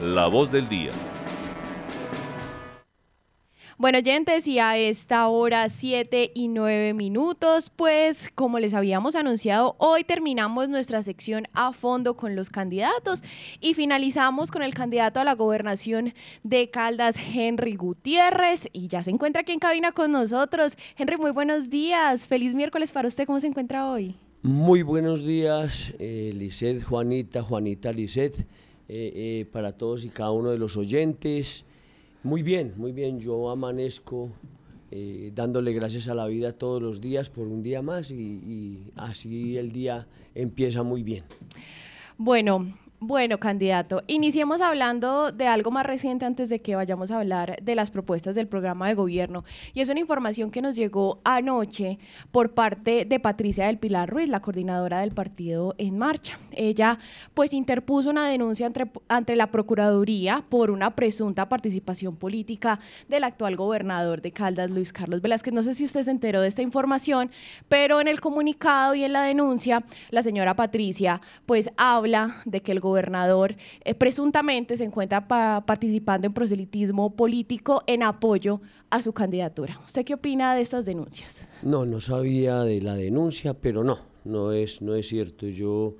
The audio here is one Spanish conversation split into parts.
La voz del día. Bueno, oyentes, y a esta hora 7 y 9 minutos, pues como les habíamos anunciado, hoy terminamos nuestra sección a fondo con los candidatos y finalizamos con el candidato a la gobernación de Caldas, Henry Gutiérrez, y ya se encuentra aquí en cabina con nosotros. Henry, muy buenos días, feliz miércoles para usted, ¿cómo se encuentra hoy? Muy buenos días, eh, Lisset, Juanita, Juanita, Lisset, eh, eh, para todos y cada uno de los oyentes. Muy bien, muy bien. Yo amanezco eh, dándole gracias a la vida todos los días por un día más y, y así el día empieza muy bien. Bueno, bueno, candidato, iniciemos hablando de algo más reciente antes de que vayamos a hablar de las propuestas del programa de gobierno. Y es una información que nos llegó anoche por parte de Patricia del Pilar Ruiz, la coordinadora del partido En Marcha. Ella pues interpuso una denuncia entre, ante la Procuraduría por una presunta participación política del actual gobernador de Caldas, Luis Carlos Velázquez. No sé si usted se enteró de esta información, pero en el comunicado y en la denuncia, la señora Patricia pues habla de que el gobernador eh, presuntamente se encuentra participando en proselitismo político en apoyo a su candidatura. ¿Usted qué opina de estas denuncias? No, no sabía de la denuncia, pero no, no es, no es cierto. Yo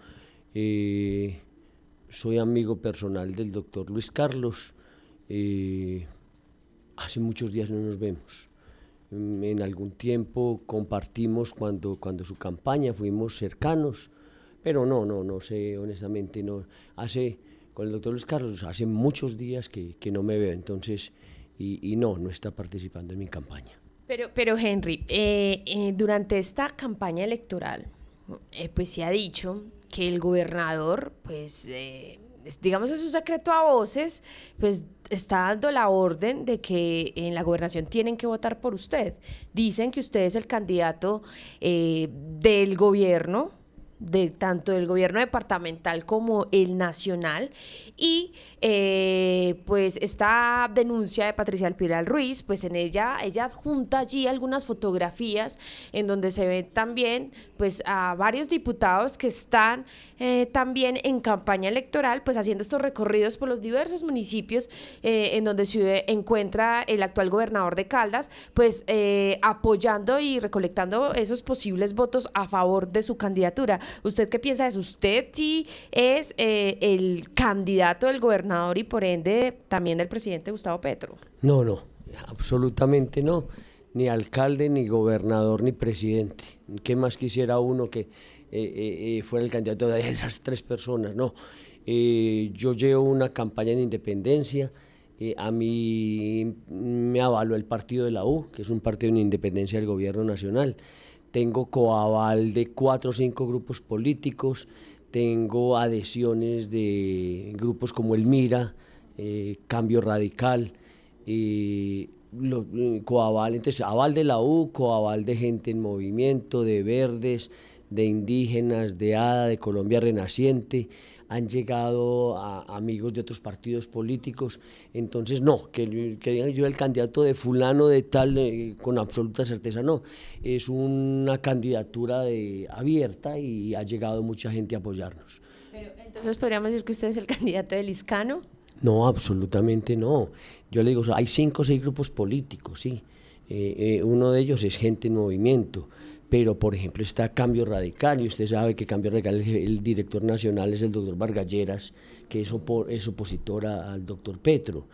eh, soy amigo personal del doctor Luis Carlos. Eh, hace muchos días no nos vemos. En algún tiempo compartimos cuando, cuando su campaña, fuimos cercanos pero no, no, no sé, honestamente, no. Hace, con el doctor Luis Carlos, hace muchos días que, que no me veo, entonces, y, y, no, no está participando en mi campaña. Pero, pero Henry, eh, eh, durante esta campaña electoral, eh, pues se ha dicho que el gobernador, pues, eh, digamos es un secreto a voces, pues está dando la orden de que en la gobernación tienen que votar por usted. Dicen que usted es el candidato eh, del gobierno de tanto del gobierno departamental como el nacional. Y eh, pues esta denuncia de Patricia Alpiral Ruiz pues en ella ella adjunta allí algunas fotografías en donde se ve también pues a varios diputados que están eh, también en campaña electoral pues haciendo estos recorridos por los diversos municipios eh, en donde se encuentra el actual gobernador de Caldas pues apoyando y recolectando esos posibles votos a favor de su candidatura ¿Usted qué piensa de? ¿Usted sí es el candidato del gobernador y por ende también del presidente Gustavo Petro? No, no, absolutamente no. Ni alcalde, ni gobernador, ni presidente. ¿Qué más quisiera uno que eh, eh, fuera el candidato de esas tres personas? No. yo llevo una campaña en independencia. a mí me avaló el partido de la U, que es un partido en independencia del gobierno nacional tengo coaval de cuatro o cinco grupos políticos, tengo adhesiones de grupos como el Mira, eh, Cambio Radical, eh, coaval, entonces aval de la U, coaval de gente en movimiento, de verdes, de indígenas, de ADA, de Colombia Renaciente, han llegado a amigos de otros partidos políticos. Entonces, no, que, que digan yo el candidato de fulano de tal, eh, con absoluta certeza, no. Es una candidatura de, abierta y ha llegado mucha gente a apoyarnos. Pero, entonces, ¿podríamos decir que usted es el candidato del Iscano? No, absolutamente no. Yo le digo, hay cinco o seis grupos políticos, sí. Eh, eh, uno de ellos es gente en movimiento pero por ejemplo está Cambio Radical, y usted sabe que Cambio Radical, el director nacional es el doctor Vargalleras, que es, es opositor al doctor Petro.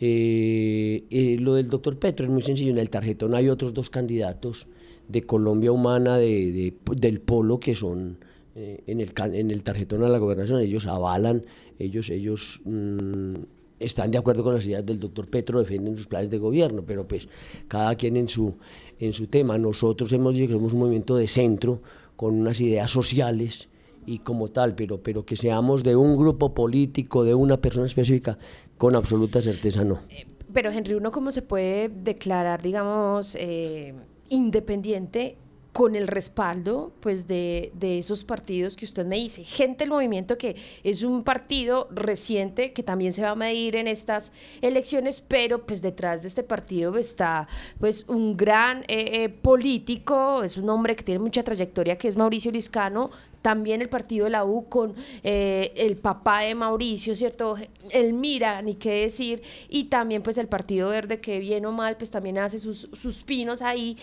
Eh, eh, lo del doctor Petro es muy sencillo, en el tarjetón hay otros dos candidatos de Colombia Humana de, del Polo que son eh, en, el, en el tarjetón a la gobernación, ellos avalan, ellos, ellos mm, están de acuerdo con las ideas del doctor Petro, defienden sus planes de gobierno, pero pues cada quien en su, en su tema. Nosotros hemos dicho que somos un movimiento de centro, con unas ideas sociales y como tal, pero, pero que seamos de un grupo político, de una persona específica, con absoluta certeza no. Eh, pero Henry, ¿uno cómo se puede declarar, digamos, eh, independiente con el respaldo pues de, de, esos partidos que usted me dice. Gente del movimiento que es un partido reciente que también se va a medir en estas elecciones, pero pues detrás de este partido está pues un gran eh, eh, político, es un hombre que tiene mucha trayectoria que es Mauricio Liscano, también el partido de la U con eh, el papá de Mauricio, ¿cierto? El Mira, ni qué decir, y también pues el Partido Verde que bien o mal pues también hace sus, sus pinos ahí.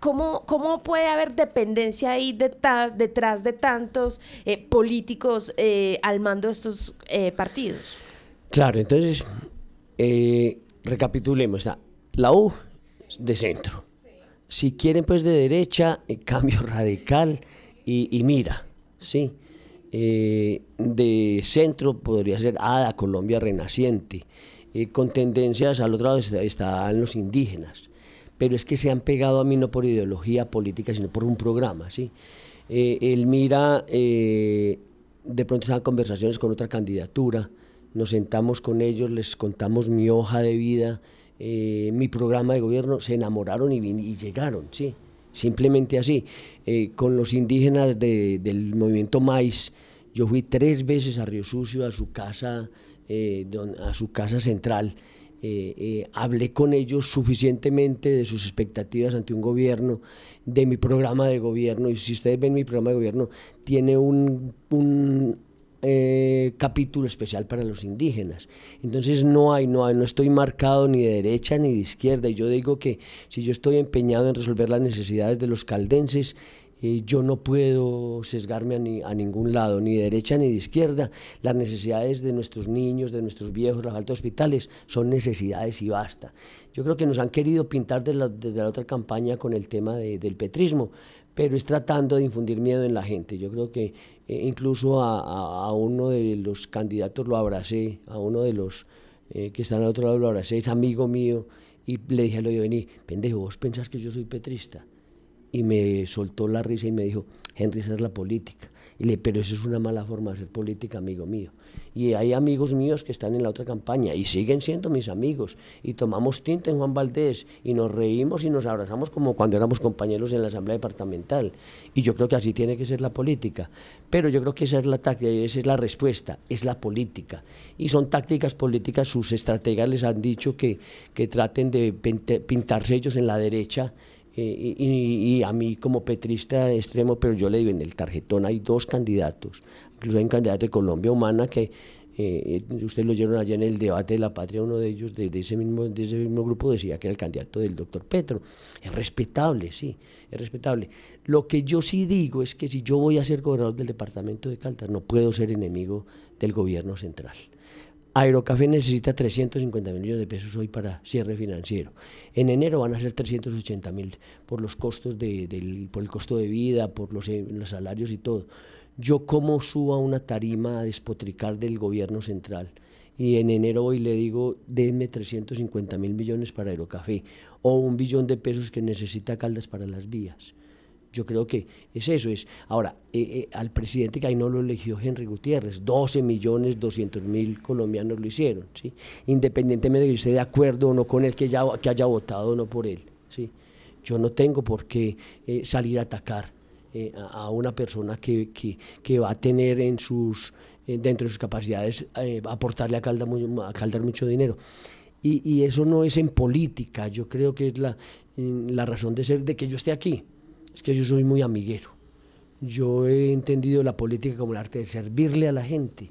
¿Cómo, ¿Cómo puede haber dependencia ahí detrás, detrás de tantos eh, políticos eh, al mando de estos partidos? Claro, entonces, recapitulemos. La U de centro. Si quieren pues de derecha, cambio radical y, mira, ¿sí? Eh, de centro podría ser ADA, Colombia Renaciente, eh, con tendencias al otro lado están los indígenas, pero es que se han pegado a mí no por ideología política, sino por un programa, ¿sí? Eh, el Mira, de pronto están conversaciones con otra candidatura, nos sentamos con ellos, les contamos mi hoja de vida, mi programa de gobierno, se enamoraron y, y llegaron, ¿sí? simplemente así. Eh, con los indígenas del movimiento Maíz, yo fui tres veces a Río Sucio, a su casa, eh, a su casa central. Eh, hablé con ellos suficientemente de sus expectativas ante un gobierno, de mi programa de gobierno, y si ustedes ven mi programa de gobierno, tiene un eh, capítulo especial para los indígenas. Entonces no hay, no hay, no estoy marcado ni de derecha ni de izquierda. Y yo digo que si yo estoy empeñado en resolver las necesidades de los caldenses, yo no puedo sesgarme a, a, ningún lado, ni de derecha ni de izquierda. Las necesidades de nuestros niños, de nuestros viejos, las altas hospitales, son necesidades y basta. Yo creo que nos han querido pintar desde la, otra campaña con el tema del petrismo, pero es tratando de infundir miedo en la gente. Yo creo que eh, incluso a, uno de los candidatos lo abracé, a uno de los eh, que están al otro lado lo abracé, es amigo mío, y le dije, lo vení, pendejo, vos pensás que yo soy petrista. Y me soltó la risa y me dijo, Henry, esa es la política. Y le pero eso es una mala forma de hacer política, amigo mío. Y hay amigos míos que están en la otra campaña y siguen siendo mis amigos. Y tomamos tinta en Juan Valdés y nos reímos y nos abrazamos como cuando éramos compañeros en la Asamblea Departamental. Y yo creo que así tiene que ser la política. Pero yo creo que esa es la, esa es la respuesta, es la política. Y son tácticas políticas, sus estrategas les han dicho que, que traten de pintarse ellos en la derecha eh, y, a mí como petrista extremo, pero yo le digo, en el tarjetón hay dos candidatos, incluso hay un candidato de Colombia Humana que eh, ustedes lo oyeron allá en el debate de la patria, uno de ellos de, ese mismo, de ese mismo grupo decía que era el candidato del doctor Petro. Es respetable, sí, es respetable. Lo que yo sí digo es que si yo voy a ser gobernador del departamento de Caldas, no puedo ser enemigo del gobierno central. Aerocafé necesita 350 mil millones de pesos hoy para cierre financiero. En enero van a ser 380 mil por los costos de, del, por el costo de vida, por los, eh, salarios y todo. Yo como subo a una tarima a despotricar del gobierno central y en enero hoy le digo, denme 350 mil millones para Aerocafé o un billón de pesos que necesita Caldas para las vías. Yo creo que es eso. Es. Ahora, eh, eh, al presidente que ahí no lo eligió Henry Gutiérrez, 12 millones 200 mil colombianos lo hicieron, ¿sí? independientemente de que esté de acuerdo o no con él, que, ya, que haya votado o no por él. ¿sí? Yo no tengo por qué eh, salir a atacar a, una persona que, que, va a tener en sus, dentro de sus capacidades aportarle a Caldas, a Caldas mucho dinero. Y, y, eso no es en política, yo creo que es la, la razón de ser de que yo esté aquí es que yo soy muy amiguero. Yo he entendido la política como el arte de servirle a la gente,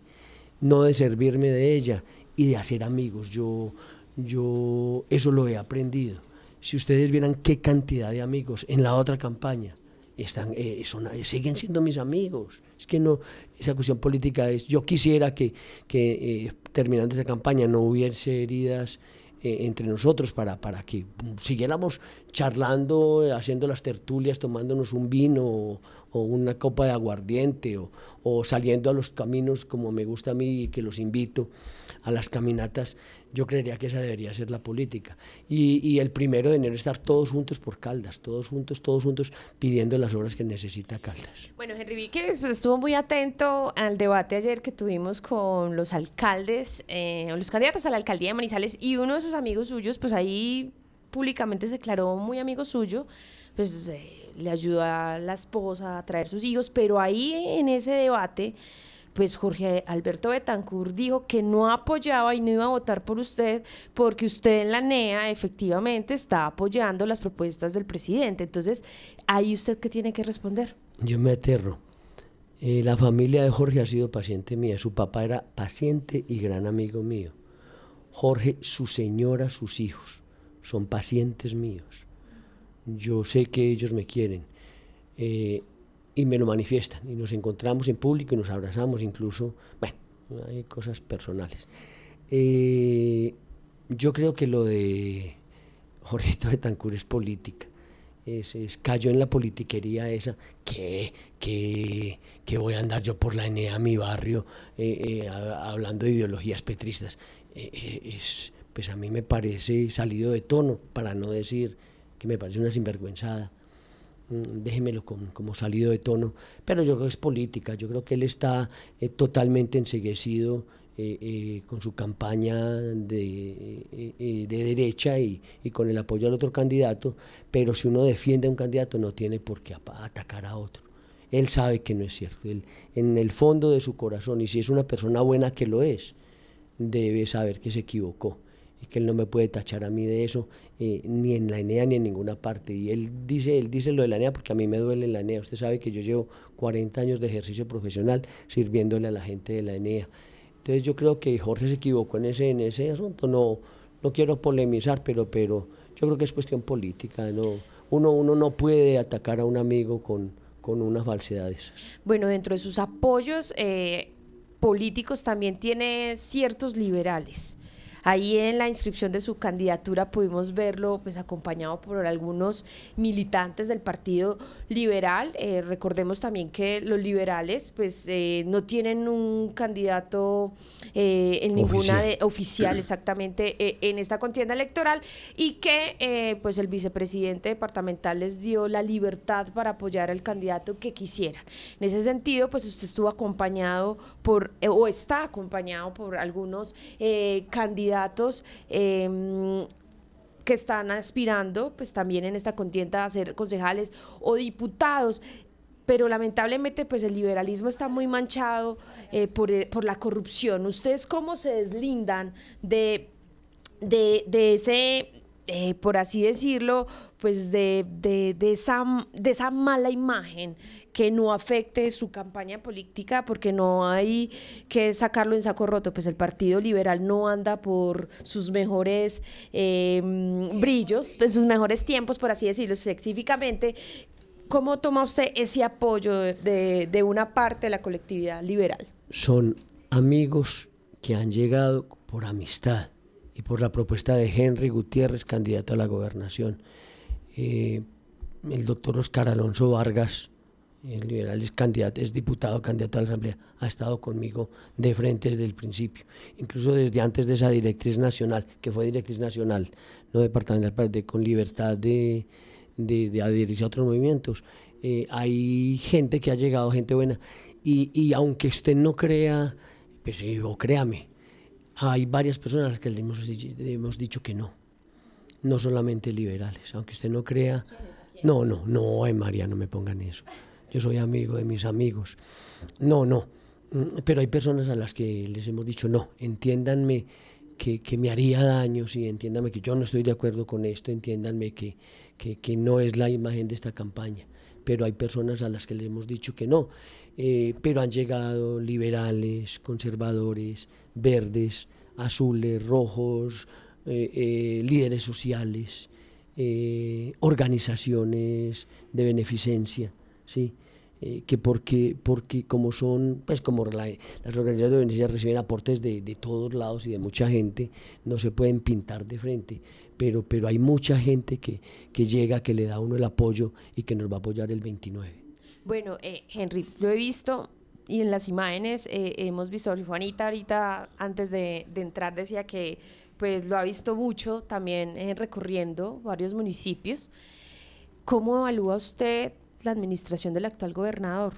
no de servirme de ella y de hacer amigos. Yo, yo eso lo he aprendido. Si ustedes vieran qué cantidad de amigos en la otra campaña están, eh, eh, siguen siendo mis amigos. Es que no, esa cuestión política es, yo quisiera que, que eh, terminando esa campaña no hubiese heridas eh, entre nosotros para, para que siguiéramos charlando, haciendo las tertulias, tomándonos un vino o, una copa de aguardiente o, o, saliendo a los caminos como me gusta a mí y que los invito a las caminatas, yo creería que esa debería ser la política. Y, y, el primero de enero estar todos juntos por Caldas, todos juntos, todos juntos pidiendo las obras que necesita Caldas. Bueno, Henry Víquez estuvo muy atento al debate ayer que tuvimos con los alcaldes, eh, los candidatos a la alcaldía de Manizales y uno de sus amigos suyos, pues ahí públicamente se declaró muy amigo suyo, pues eh, le ayudó a la esposa a traer sus hijos, pero ahí en ese debate pues Jorge Alberto Betancourt dijo que no apoyaba y no iba a votar por usted porque usted en la NEA efectivamente está apoyando las propuestas del presidente. Entonces, ¿ahí usted qué tiene que responder? Yo me aterro. Eh, la familia de Jorge ha sido paciente mía. Su papá era paciente y gran amigo mío. Jorge, su señora, sus hijos son pacientes míos. Yo sé que ellos me quieren eh, y me lo manifiestan. Y nos encontramos en público y nos abrazamos incluso. Bueno, hay cosas personales. Eh, yo creo que lo de Jorgito de Tancur es política. Es, cayó en la politiquería esa, que, que, que, voy a andar yo por la Enea, mi barrio, eh, eh, hablando de ideologías petristas. es, pues a mí me parece salido de tono, para no decir que me parece una sinvergüenzada. Mm, déjemelo como, salido de tono, pero yo creo que es política, yo creo que él está totalmente enseguecido eh, eh, con su campaña de, eh, de derecha y, y, con el apoyo al otro candidato, pero si uno defiende a un candidato no tiene por qué atacar a otro. Él sabe que no es cierto, él, en el fondo de su corazón, y si es una persona buena que lo es, debe saber que se equivocó y que él no me puede tachar a mí de eso, ni en la ENEA ni en ninguna parte. Y él dice, él dice lo de la ENEA porque a mí me duele la ENEA. Usted sabe que yo llevo 40 años de ejercicio profesional sirviéndole a la gente de la ENEA. Entonces yo creo que Jorge se equivocó en ese, en ese asunto. No, no quiero polemizar, pero, pero yo creo que es cuestión política. ¿no? Uno, uno no puede atacar a un amigo con, con una falsedad de esas. Bueno, dentro de sus apoyos eh, políticos también tiene ciertos liberales. Ahí en la inscripción de su candidatura pudimos verlo pues acompañado por algunos militantes del Partido Liberal. Eh, recordemos también que los liberales pues eh, no tienen un candidato eh, en ninguna oficial, oficial exactamente en esta contienda electoral y que pues el vicepresidente departamental les dio la libertad para apoyar al candidato que quisieran. En ese sentido pues usted estuvo acompañado por o está acompañado por algunos candidatos candidatos em, que están aspirando, pues también en esta contienda a ser concejales o diputados pero lamentablemente pues el liberalismo está muy manchado eh, por, eh, por, la corrupción. ¿Ustedes cómo se deslindan de, de, ese, por así decirlo, pues de, de, esa, de esa mala imagen que no afecte su campaña política porque no hay que sacarlo en saco roto, pues el Partido Liberal no anda por sus mejores em, brillos, en sus mejores tiempos, por así decirlo específicamente. ¿Cómo toma usted ese apoyo de, de una parte de la colectividad liberal? Son amigos que han llegado por amistad y por la propuesta de Henry Gutiérrez, candidato a la gobernación. Eh, el doctor Oscar Alonso Vargas, el liberal es candidato, es diputado, candidato a la Asamblea, ha estado conmigo de frente desde el principio, incluso desde antes de esa directriz nacional, que fue directriz nacional, no departamental, de, con libertad de, de, adherirse a otros movimientos. Eh, hay gente que ha llegado, gente buena, y, y aunque usted no crea, pues, o créame, hay varias personas a las que le hemos, le hemos dicho que no, no solamente liberales, aunque usted no crea. No, no, no, ay María, no me pongan eso yo soy amigo de mis amigos. No, no. Mm, pero hay personas a las que les hemos dicho, no, entiéndanme que, que me haría daño, sí, entiéndanme que yo no estoy de acuerdo con esto, entiéndanme que, que, no es la imagen de esta campaña. Pero hay personas a las que les hemos dicho que no. Eh, pero han llegado liberales, conservadores, verdes, azules, rojos, eh, eh, líderes sociales, organizaciones de beneficencia ¿sí? Eh, que porque, porque como son, pues como las organizaciones de beneficencia reciben aportes de, de, todos lados y de mucha gente, no se pueden pintar de frente, pero, pero hay mucha gente que, que llega, que le da uno el apoyo y que nos va a apoyar el 29. Bueno, eh, Henry, lo he visto y en las imágenes eh, hemos visto, Juanita ahorita antes de, de, entrar decía que pues lo ha visto mucho también recorriendo varios municipios. ¿Cómo evalúa usted la administración del actual gobernador.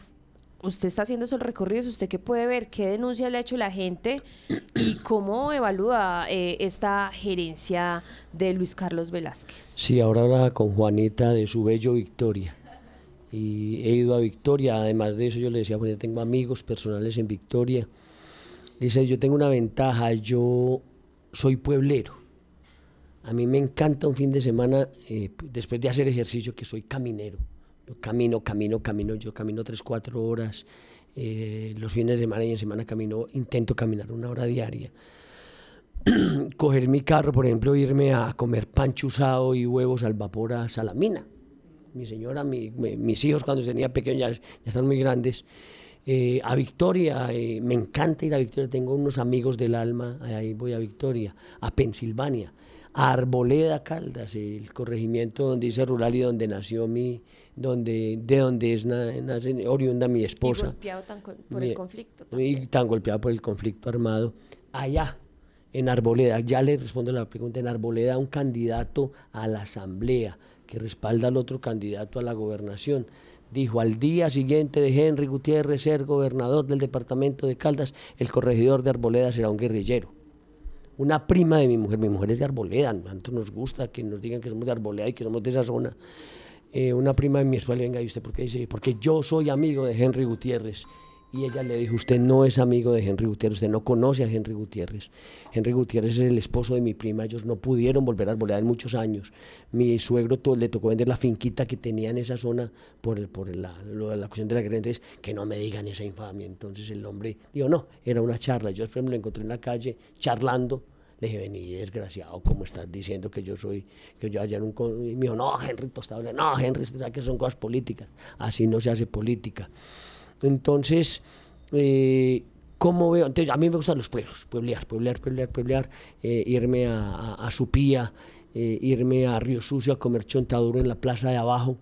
Usted está haciendo esos recorridos, ¿usted qué puede ver? ¿Qué denuncia le ha hecho la gente? ¿Y cómo evalúa eh, esta gerencia de Luis Carlos Velázquez? Sí, ahora habla con Juanita de su bello Victoria. Y he ido a Victoria, además de eso yo le decía, bueno, tengo amigos personales en Victoria. Dice, yo tengo una ventaja, yo soy pueblero. A mí me encanta un fin de semana, eh, después de hacer ejercicio, que soy caminero camino, camino, camino, yo camino tres, cuatro horas eh, los fines de semana y en semana camino, intento caminar una hora diaria. Coger mi carro, por ejemplo, irme a comer pan chuzado y huevos al vapor a Salamina. Mi señora, mis hijos cuando tenía pequeños ya, ya están muy grandes. Eh, a Victoria, eh, me encanta ir a Victoria, tengo unos amigos del alma, ahí voy a Victoria, a Pensilvania, a Arboleda Caldas, el corregimiento donde dice rural y donde nació mi, donde, de donde es oriunda mi esposa. Y golpeado por el conflicto. Y tan golpeado por el conflicto armado. Allá, en Arboleda, ya le respondo la pregunta, en Arboleda un candidato a la asamblea que respalda al otro candidato a la gobernación. Dijo, al día siguiente de Henry Gutiérrez ser gobernador del departamento de Caldas, el corregidor de Arboleda será un guerrillero. Una prima de mi mujer, mi mujer es de Arboleda, a nosotros nos gusta que nos digan que somos de Arboleda y que somos de esa zona. Eh, una prima de mi esposa venga, ¿y usted por qué dice? Porque yo soy amigo de Henry Gutiérrez. Y ella le dijo, usted no es amigo de Henry Gutiérrez, usted no conoce a Henry Gutiérrez. Henry Gutiérrez es el esposo de mi prima, ellos no pudieron volver a arbolear en muchos años. Mi suegro le tocó vender la finquita que tenía en esa zona por, el, por la, la cuestión de la guerra, entonces que no me digan esa infamia. Entonces el hombre dijo, no, era una charla. Yo después me lo encontré en la calle charlando le dije, vení, desgraciado, ¿cómo estás diciendo que yo soy, que yo ayer un... Y me dijo, no, Henry Tostado, no, Henry, usted sabe que son cosas políticas, así no se hace política. Entonces, eh, ¿cómo veo? Entonces, a mí me gustan los pueblos, pueblear, pueblear, pueblear, pueblear, eh, irme a, a, Supía, eh, irme a Río Sucio a comer chontaduro en la plaza de abajo,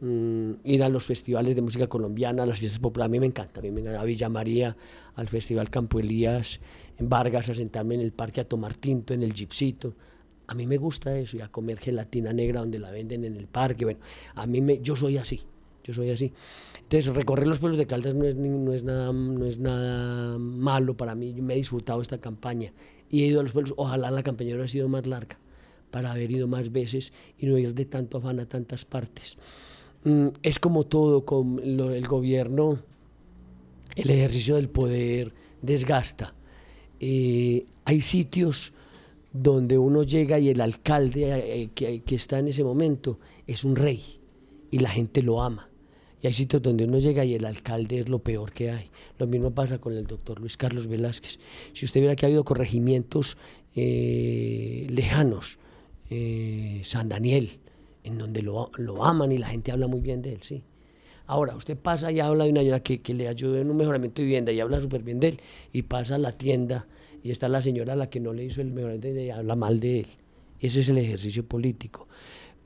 mm, ir a los festivales de música colombiana, a las fiestas populares, a mí me encanta, a mí me encanta, a Villa María, al Festival Campo Elías, en Vargas, a sentarme en el parque a tomar tinto, en el gipsito. A mí me gusta eso y a comer gelatina negra donde la venden en el parque. Bueno, a mí me, yo soy así, yo soy así. Entonces, recorrer los pueblos de Caldas no es, no es, nada, no es nada malo para mí. Yo me he disfrutado esta campaña y he ido a los pueblos. Ojalá la campaña hubiera sido más larga para haber ido más veces y no ir de tanto afán a tantas partes. Mm, es como todo, con el gobierno, el ejercicio del poder desgasta eh, hay sitios donde uno llega y el alcalde eh, que, que, está en ese momento es un rey y la gente lo ama. Y hay sitios donde uno llega y el alcalde es lo peor que hay. Lo mismo pasa con el doctor Luis Carlos Velázquez. Si usted viera que ha habido corregimientos eh, lejanos, San Daniel, en donde lo, lo aman y la gente habla muy bien de él, sí. Ahora, usted pasa y habla de una señora que, le ayude en un mejoramiento de vivienda y habla súper bien de él, y pasa a la tienda y está la señora a la que no le hizo el mejoramiento y habla mal de él. Ese es el ejercicio político.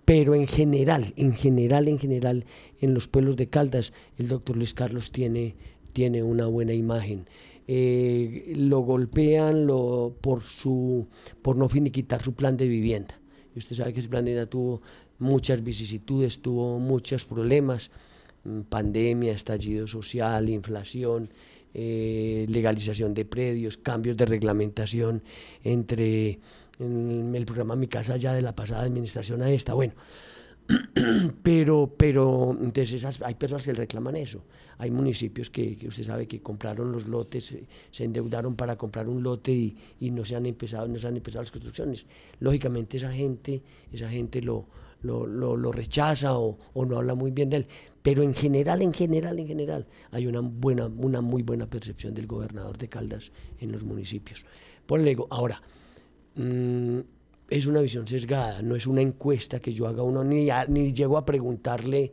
Pero en general, en general, en general, en los pueblos de Caldas, el doctor Luis Carlos tiene, tiene una buena imagen. Eh, lo golpean por, su, por no finiquitar su plan de vivienda. Y usted sabe que ese plan de vivienda tuvo muchas vicisitudes, tuvo muchos problemas pandemia, estallido social, inflación, eh, legalización de predios, cambios de reglamentación entre el programa Mi Casa ya de la pasada administración a esta. Bueno, pero, pero entonces hay personas que reclaman eso. Hay municipios que, usted sabe que compraron los lotes, se, endeudaron para comprar un lote y, no se han empezado, no se han empezado las construcciones. Lógicamente esa gente, esa gente lo, lo, lo, rechaza o, no habla muy bien de él. Pero en general, en general, en general, hay una, buena, una muy buena percepción del gobernador de Caldas en los municipios. Por ego, ahora, mm, es una visión sesgada, no es una encuesta que yo haga uno, ni, ni llego a preguntarle,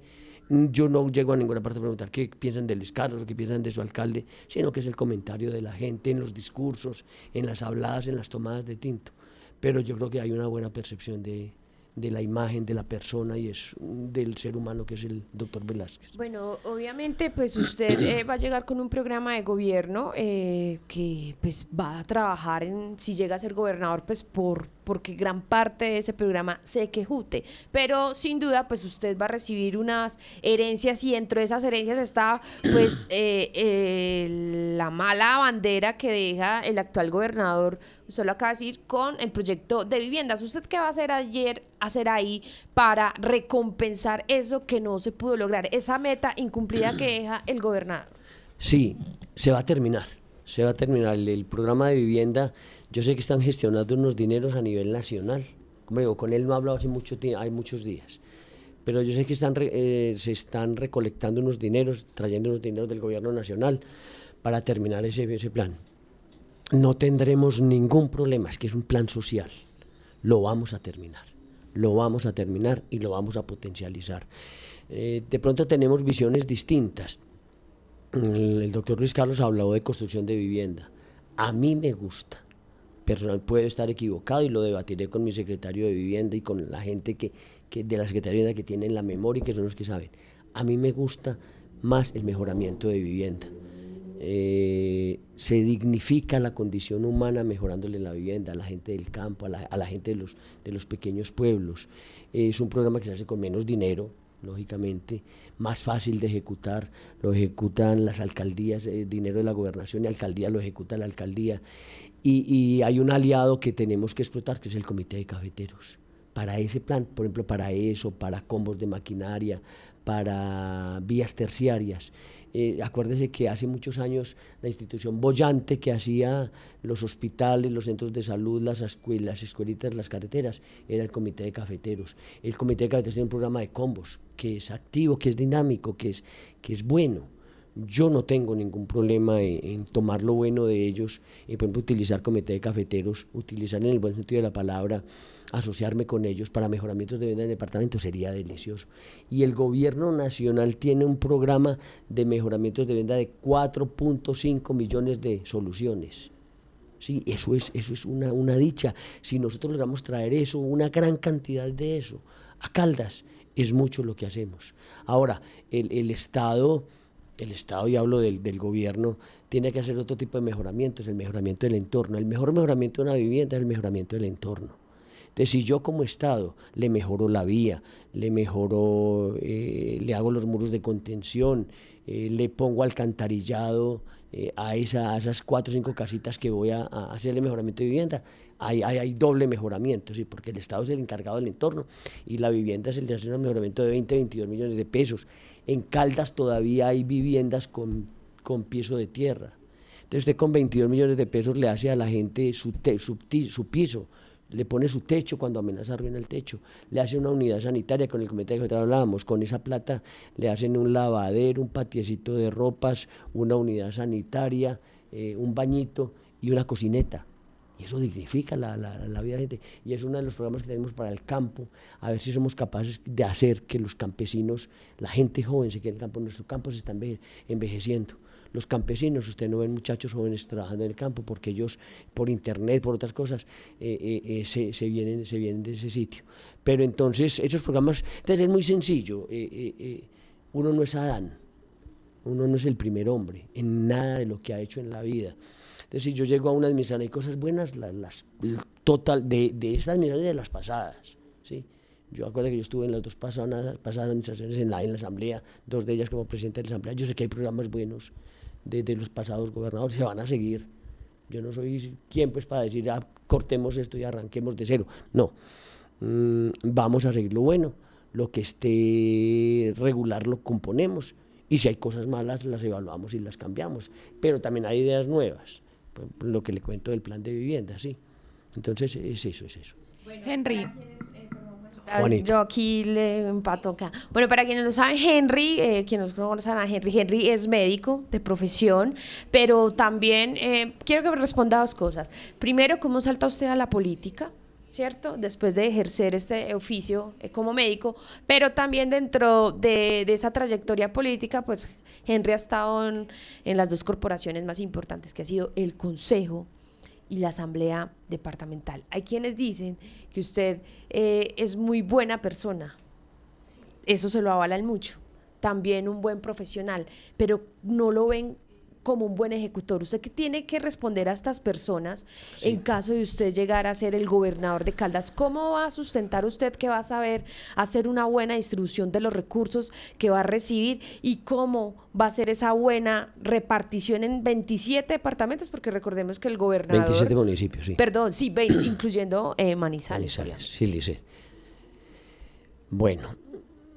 yo no llego a ninguna parte a preguntar qué piensan de Luis Carlos o qué piensan de su alcalde, sino que es el comentario de la gente en los discursos, en las habladas, en las tomadas de tinto. Pero yo creo que hay una buena percepción de, de la imagen de la persona y es del ser humano que es el doctor Velázquez. Bueno, obviamente pues usted eh, va a llegar con un programa de gobierno eh, que pues va a trabajar en, si llega a ser gobernador, pues por porque gran parte de ese programa se quejute. Pero sin duda, pues usted va a recibir unas herencias y dentro de esas herencias está pues eh, la mala bandera que deja el actual gobernador, solo acaba de decir, con el proyecto de viviendas. ¿Usted qué va a hacer ayer, hacer ahí para recompensar eso que no se pudo lograr, esa meta incumplida que deja el gobernador? Sí, se va a terminar. Se va a terminar el programa de vivienda yo sé que están gestionando unos dineros a nivel nacional. Como digo, con él no he hablado hace mucho hay muchos días. pero yo sé que están eh, se están recolectando unos dineros, trayendo unos dineros del gobierno nacional para terminar ese, ese plan. No tendremos ningún problema, es que es un plan social. Lo vamos a terminar, lo vamos a terminar y lo vamos a potencializar. Eh, de pronto tenemos visiones distintas. El, doctor Luis Carlos habló de construcción de vivienda. A mí me gusta. Personal puede estar equivocado y lo debatiré con mi secretario de vivienda y con la gente que, de la Secretaría de Vivienda que tienen la memoria y que son los que saben. A mí me gusta más el mejoramiento de vivienda. Eh, se dignifica la condición humana mejorándole la vivienda a la gente del campo, a la, gente de los, de los pequeños pueblos. es un programa que se hace con menos dinero, lógicamente, más fácil de ejecutar, lo ejecutan las alcaldías, el eh, dinero de la gobernación y alcaldía lo ejecuta la alcaldía. Y, hay un aliado que tenemos que explotar, que es el Comité de Cafeteros. Para ese plan, por ejemplo, para eso, para combos de maquinaria, para vías terciarias. Eh, acuérdese que hace muchos años la institución bollante que hacía los hospitales, los centros de salud, las escuelas, las escuelitas, las carreteras, era el comité de cafeteros. El comité de cafeteros tiene un programa de combos que es activo, que es dinámico, que es, que es bueno yo no tengo ningún problema en, tomar lo bueno de ellos, y por ejemplo utilizar comité de cafeteros, utilizar en el buen sentido de la palabra, asociarme con ellos para mejoramientos de venta en el departamento sería delicioso. Y el gobierno nacional tiene un programa de mejoramientos de venta de 4.5 millones de soluciones. Sí, eso es, eso es una, una dicha. Si nosotros logramos traer eso, una gran cantidad de eso, a Caldas, es mucho lo que hacemos. Ahora, el, el Estado el Estado, y hablo del, del, gobierno, tiene que hacer otro tipo de mejoramientos, el mejoramiento del entorno. El mejor mejoramiento de una vivienda es el mejoramiento del entorno. Entonces, si yo como Estado le mejoro la vía, le mejoro, eh, le hago los muros de contención, eh, le pongo alcantarillado eh, a, esa, esas cuatro o cinco casitas que voy a, a hacerle mejoramiento de vivienda, hay, hay, hay, doble mejoramiento, ¿sí? porque el Estado es el encargado del entorno y la vivienda se le hace un mejoramiento de 20, 22 millones de pesos. En Caldas todavía hay viviendas con, con piso de tierra. Entonces usted con 22 millones de pesos le hace a la gente su, su, piso, le pone su techo cuando amenaza arruina el techo, le hace una unidad sanitaria con el comité que hablábamos, con esa plata le hacen un lavadero, un patiecito de ropas, una unidad sanitaria, eh, un bañito y una cocineta. Y eso dignifica la, la, vida de la gente. Y es uno de los programas que tenemos para el campo, a ver si somos capaces de hacer que los campesinos, la gente joven se quede en el campo. Nuestros campos están envejeciendo. Los campesinos, usted no ven muchachos jóvenes trabajando en el campo porque ellos por internet, por otras cosas, eh, eh, eh, se, se, vienen, se vienen de ese sitio. Pero entonces, esos programas, entonces es muy sencillo. uno no es Adán, uno no es el primer hombre en nada de lo que ha hecho en la vida. Entonces, si yo llego a una administración, hay cosas buenas, las, total, de, de estas y de las pasadas, ¿sí? Yo acuerdo que yo estuve en las dos pasadas, pasadas administraciones en la, en la Asamblea, dos de ellas como presidente de la Asamblea. Yo sé que hay programas buenos de, de los pasados gobernadores, se van a seguir. Yo no soy quien pues para decir, ah, cortemos esto y arranquemos de cero. No, mm, vamos a seguir lo bueno. Lo que esté regular lo componemos. Y si hay cosas malas, las evaluamos y las cambiamos. Pero también hay ideas nuevas lo que le cuento del plan de vivienda, sí. Entonces, es eso, es eso. Henry. Yo aquí le empato acá. Bueno, para quienes no saben, Henry, eh, quienes no conocen a Henry, Henry es médico de profesión, pero también eh, quiero que me responda dos cosas. Primero, ¿cómo salta usted a la política? ¿Cierto? Después de ejercer este oficio eh, como médico, pero también dentro de, de esa trayectoria política, pues Henry ha estado en, las dos corporaciones más importantes, que ha sido el Consejo y la Asamblea Departamental. Hay quienes dicen que usted eh, es muy buena persona. Eso se lo avalan mucho. También un buen profesional, pero no lo ven como un buen ejecutor. Usted que tiene que responder a estas personas en caso de usted llegar a ser el gobernador de Caldas. ¿Cómo va a sustentar usted que va a saber hacer una buena distribución de los recursos que va a recibir y cómo va a ser esa buena repartición en 27 departamentos? Porque recordemos que el gobernador... 27 municipios, sí. Perdón, sí, 20, incluyendo eh, Manizales. Manizales, sí, dice. Bueno,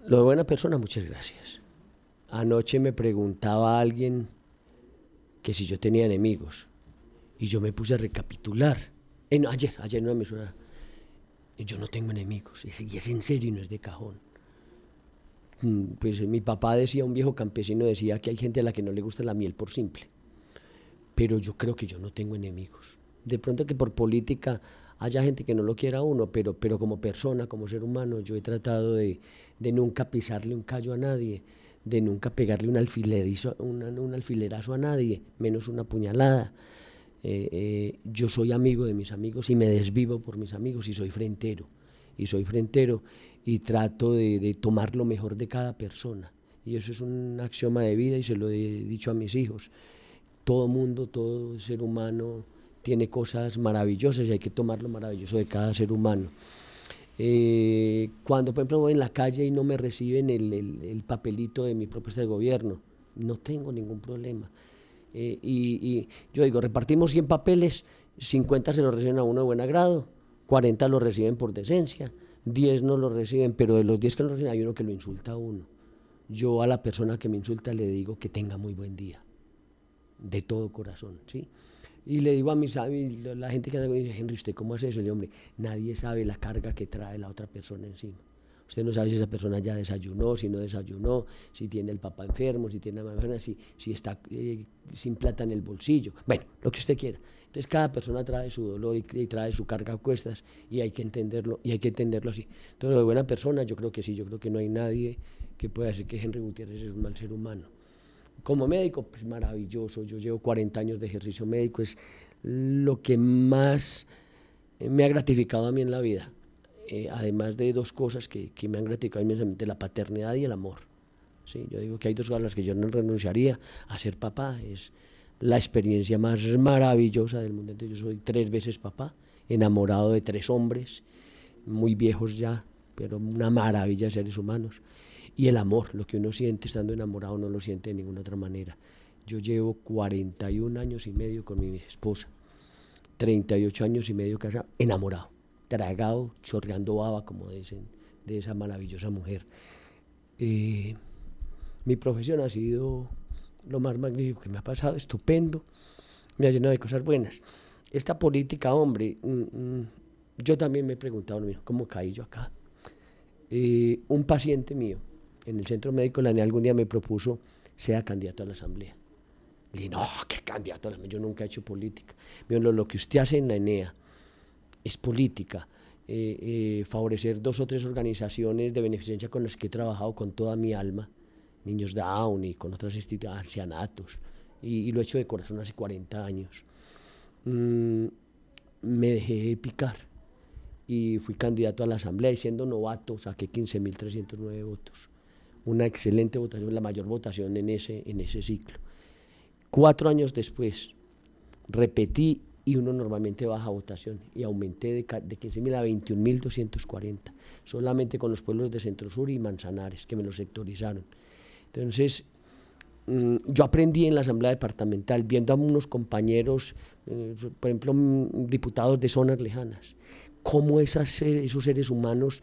lo de buena persona, muchas gracias. Anoche me preguntaba alguien que si yo tenía enemigos. Y yo me puse a recapitular. En, ayer, ayer no me suena. Yo no tengo enemigos. Y es en serio y no es de cajón. Mm, pues mi papá decía, un viejo campesino decía que hay gente a la que no le gusta la miel por simple. Pero yo creo que yo no tengo enemigos. De pronto que por política haya gente que no lo quiera a uno, pero, pero como persona, como ser humano, yo he tratado de, de nunca pisarle un callo a nadie, de nunca pegarle un, alfilerizo, un alfilerazo a nadie, menos una puñalada. Eh, eh, yo soy amigo de mis amigos y me desvivo por mis amigos y soy frentero. Y soy frentero y trato de, tomar lo mejor de cada persona. Y eso es un axioma de vida y se lo he dicho a mis hijos. Todo mundo, todo ser humano tiene cosas maravillosas y hay que tomar lo maravilloso de cada ser humano. Eh, cuando, por ejemplo, voy en la calle y no me reciben el, el, papelito de mi propuesta de gobierno, no tengo ningún problema. Eh, y, y, yo digo, repartimos 100 papeles, 50 se los reciben a uno de buen agrado, 40 lo reciben por decencia, 10 no lo reciben, pero de los 10 que lo reciben hay uno que lo insulta a uno. Yo a la persona que me insulta le digo que tenga muy buen día, de todo corazón, ¿sí? Y le digo a mis amigos, la gente que me dice, Henry, ¿usted cómo hace eso? Le digo, hombre, nadie sabe la carga que trae la otra persona encima. Usted no sabe si esa persona ya desayunó, si no desayunó, si tiene el papá enfermo, si tiene la mamá enferma, si, si está eh, sin plata en el bolsillo. Bueno, lo que usted quiera. Entonces cada persona trae su dolor y, trae su carga a cuestas y hay que entenderlo y hay que entenderlo así. Entonces, de buena persona, yo creo que sí, yo creo que no hay nadie que pueda decir que Henry Gutiérrez es un mal ser humano. Como médico, pues maravilloso. Yo llevo 40 años de ejercicio médico, es lo que más me ha gratificado a mí en la vida. Eh, además de dos cosas que, que, me han gratificado inmensamente, la paternidad y el amor. ¿sí? Yo digo que hay dos cosas a las que yo no renunciaría, a ser papá, es la experiencia más maravillosa del mundo. Entonces, yo soy tres veces papá, enamorado de tres hombres, muy viejos ya, pero una maravilla de seres humanos. Y el amor, lo que uno siente estando enamorado no lo siente de ninguna otra manera. Yo llevo 41 años y medio con mi esposa, 38 años y medio casado, enamorado, tragado, chorreando baba, como dicen, de esa maravillosa mujer. Eh, mi profesión ha sido lo más magnífico que me ha pasado, estupendo, me ha llenado de cosas buenas. Esta política, hombre, mm, mm, yo también me he preguntado, ¿cómo caí yo acá? Eh, un paciente mío en el centro médico la algún día me propuso sea candidato a la asamblea. Le dije, no, qué candidato a la asamblea, yo nunca he hecho política. Lo que usted hace en la ENEA es política. Eh, eh, favorecer dos o tres organizaciones de beneficencia con las que he trabajado con toda mi alma niños Down y con otras instituciones, ancianatos, y, lo he hecho de corazón hace 40 años. Mm, me dejé picar y fui candidato a la asamblea y siendo novato saqué 15.309 votos. Una excelente votación, la mayor votación en ese, en ese ciclo. Cuatro años después repetí y uno normalmente baja votación y aumenté de, de 15.000 a 21.240, solamente con los pueblos de Centro Sur y Manzanares, que me lo sectorizaron. Entonces, mm, yo aprendí en la Asamblea Departamental, viendo a unos compañeros, eh, por ejemplo, mm, diputados de zonas lejanas, cómo esos seres humanos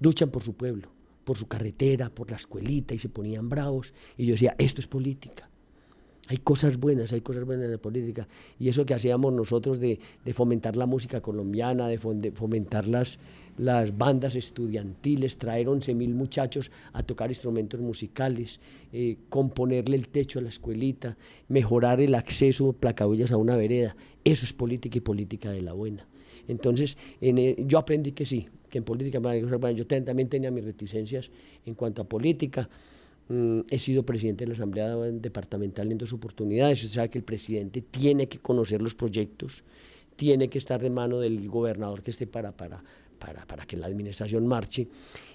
luchan por su pueblo, por su carretera, por la escuelita, y se ponían bravos. Y yo decía, esto es política. Hay cosas buenas, hay cosas buenas en la política. Y eso que hacíamos nosotros de, fomentar la música colombiana, de, fomentar las, bandas estudiantiles, traer 11.000 muchachos a tocar instrumentos musicales, eh, componerle el techo a la escuelita, mejorar el acceso placabillas a una vereda. Eso es política y política de la buena. Entonces, yo aprendí que sí, que en política, yo también tenía mis reticencias en cuanto a política. Mm, he sido presidente de la Asamblea Departamental en dos oportunidades. O sea que el presidente tiene que conocer los proyectos, tiene que estar de mano del gobernador que esté para, para, para, para que la administración marche.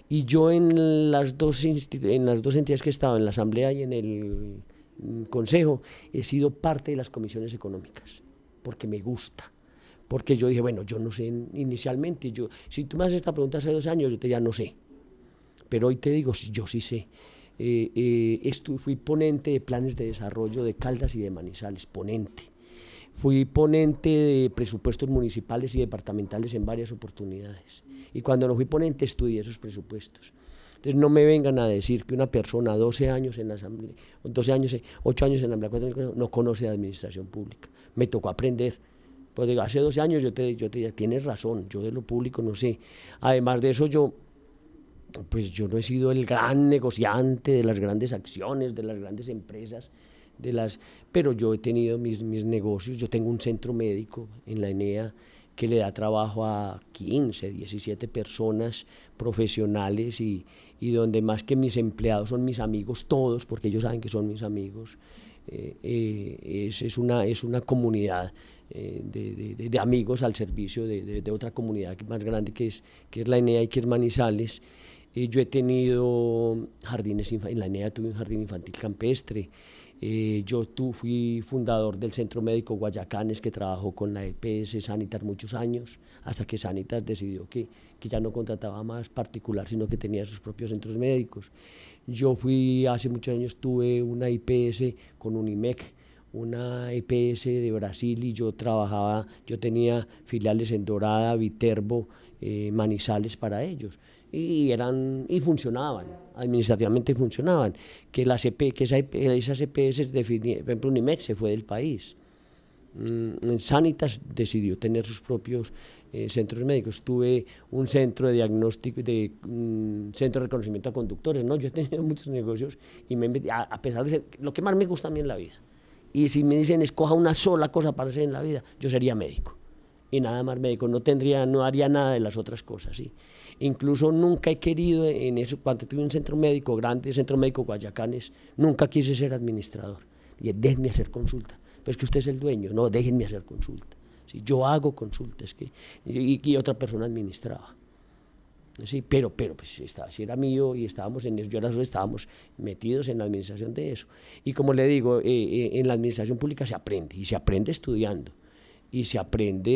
Y yo en las, dos en las dos entidades que he estado, en la Asamblea y en el mm, Consejo, he sido parte de las comisiones económicas, porque me gusta. Porque yo dije, bueno, yo no sé inicialmente, yo, si tú me haces esta pregunta hace dos años, yo te ya no sé. Pero hoy te digo, yo sí sé eh, eh fui ponente de planes de desarrollo de Caldas y de Manizales, ponente. Fui ponente de presupuestos municipales y departamentales en varias oportunidades. Y cuando no fui ponente estudié esos presupuestos. Entonces no me vengan a decir que una persona 12 años en la asamblea, 12 años, 8 años en la asamblea, no conoce de administración pública. Me tocó aprender. Pues digo, hace 12 años yo te, yo te tienes razón, yo de lo público no sé. Además de eso yo pues yo no he sido el gran negociante de las grandes acciones, de las grandes empresas, de las, pero yo he tenido mis, mis negocios, yo tengo un centro médico en la ENEA que le da trabajo a 15, 17 personas profesionales y, y donde más que mis empleados son mis amigos todos, porque ellos saben que son mis amigos. Eh, eh, es, es, una, es una comunidad eh, de, de, de, amigos al servicio de, otra comunidad más grande que es, que es la ENEA y que es Manizales. yo he tenido jardines, en la ENEA tuve un jardín infantil campestre, eh, yo tú fui fundador del Centro Médico Guayacanes que trabajó con la EPS Sanitas muchos años, hasta que Sanitas decidió que, que ya no contrataba más particular, sino que tenía sus propios centros médicos. Yo fui, hace muchos años tuve una IPS con Unimec, una EPS de Brasil y yo trabajaba, yo tenía filiales en Dorada, Viterbo, eh, Manizales para ellos y eran y funcionaban, administrativamente funcionaban. Que, la CP, que esa, esas EPS, por ejemplo, Unimex se fue del país. Mm, Sanitas decidió tener sus propios eh, centros médicos. Tuve un centro de diagnóstico, de mm, centro de reconocimiento a conductores. ¿no? Yo he tenido muchos negocios y me, a, a, pesar de ser lo que más me gusta a mí en la vida. Y si me dicen escoja una sola cosa para hacer en la vida, yo sería médico. Y nada más médico, no tendría, no haría nada de las otras cosas. ¿sí? Incluso nunca he querido, en eso, cuando tuve un centro médico grande, centro médico Guayacanes, nunca quise ser administrador. Y déjenme hacer consulta. Pues que usted es el dueño, no, déjenme hacer consulta. Si yo hago consultas que, y, y, otra persona administraba. Sí, pero, pero pues estaba, si era mío y estábamos en eso, yo nosotros estábamos metidos en la administración de eso. Y como le digo, eh, eh, en la administración pública se aprende, y se aprende estudiando y se aprende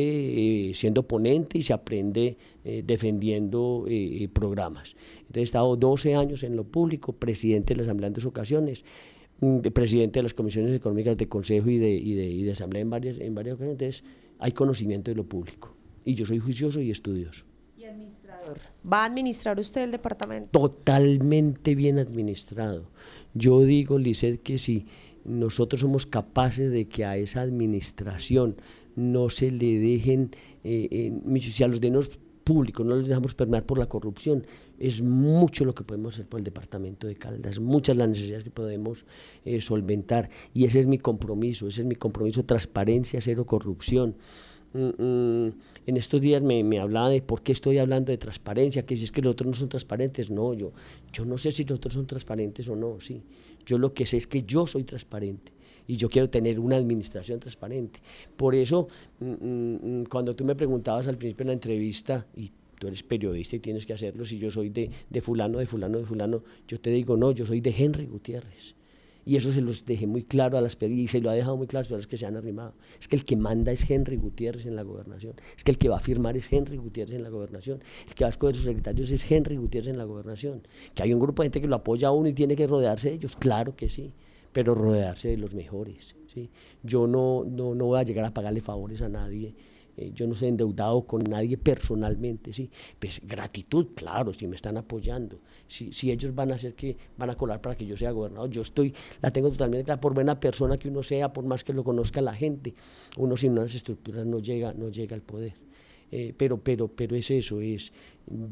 eh, siendo ponente y se aprende eh, defendiendo eh, programas. Entonces he estado 12 años en lo público, presidente de la Asamblea en dos ocasiones, presidente de las comisiones económicas de Consejo y de, y de, y de Asamblea en varias, en varias ocasiones, entonces hay conocimiento de lo público. Y yo soy juicioso y estudioso. ¿Y administrador? ¿Va a administrar usted el departamento? Totalmente bien administrado. Yo digo, Lizeth, que si nosotros somos capaces de que a esa administración no se le dejen, eh, si a los dineros públicos no les dejamos permear por la corrupción, es mucho lo que podemos hacer por el departamento de Caldas, muchas las necesidades que podemos eh, solventar. Y ese es mi compromiso, ese es mi compromiso, transparencia, cero corrupción. Mm, mm, en estos días me, me, hablaba de por qué estoy hablando de transparencia, que si es que los otros no son transparentes, no, yo, yo no sé si los otros son transparentes o no, sí, yo lo que sé es que yo soy transparente y yo quiero tener una administración transparente. Por eso, mm, mm, mm, cuando tú me preguntabas al principio en la entrevista, y tú eres periodista y tienes que hacerlo, si yo soy de, de fulano, de fulano, de fulano, yo te digo, no, yo soy de Henry Gutiérrez. Y eso se los dejé muy claro a las y se lo ha dejado muy claro a las personas que se han arrimado. Es que el que manda es Henry Gutiérrez en la gobernación. Es que el que va a firmar es Henry Gutiérrez en la gobernación. El que va a escoger sus secretarios es Henry Gutiérrez en la gobernación. Que hay un grupo de gente que lo apoya a uno y tiene que rodearse de ellos. Claro que sí pero rodearse de los mejores. ¿sí? Yo no, no, no voy a llegar a pagarle favores a nadie. Eh, yo no soy endeudado con nadie personalmente, ¿sí? Pues gratitud, claro, si me están apoyando, si, si ellos van a hacer que, van a colar para que yo sea gobernador, yo estoy, la tengo totalmente clara, por buena persona que uno sea, por más que lo conozca la gente, uno sin unas estructuras no llega, no llega al poder. Eh, pero, pero, pero es eso, es,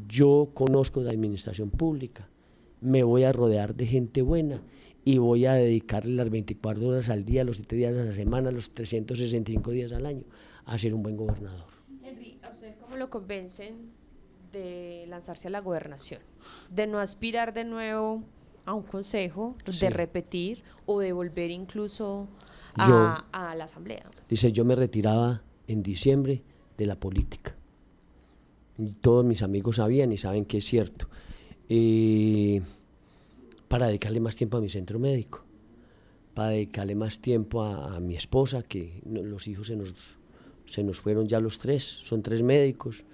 yo conozco de administración pública, me voy a rodear de gente buena y voy a dedicarle las 24 horas al día, los 7 días a la semana, los 365 días al año a ser un buen gobernador. Henry, ¿a usted cómo lo convencen de lanzarse a la gobernación? De no aspirar de nuevo a un consejo, sí. de repetir o de volver incluso a, yo, a, la asamblea. Dice, yo me retiraba en diciembre de la política. Y todos mis amigos sabían y saben que es cierto. Eh, para dedicarle más tiempo a mi centro médico, para dedicarle más tiempo a, a mi esposa, que no, los hijos se nos, se nos fueron ya los tres, son tres médicos,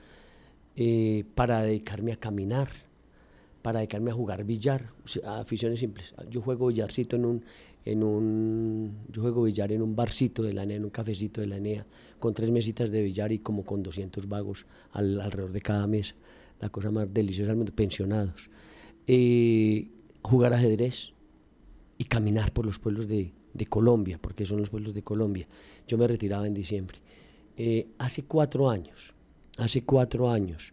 eh, para dedicarme a caminar, para dedicarme a jugar billar, aficiones simples. Yo juego billarcito en un, en un, yo juego billar en un barcito de la ENEA, en un cafecito de la ENEA, con tres mesitas de billar y como con 200 vagos al, alrededor de cada mesa, la cosa más deliciosa del mundo, pensionados. Eh, jugar ajedrez y caminar por los pueblos de, de, Colombia, porque son los pueblos de Colombia. Yo me retiraba en diciembre. Eh, hace cuatro años, hace cuatro años,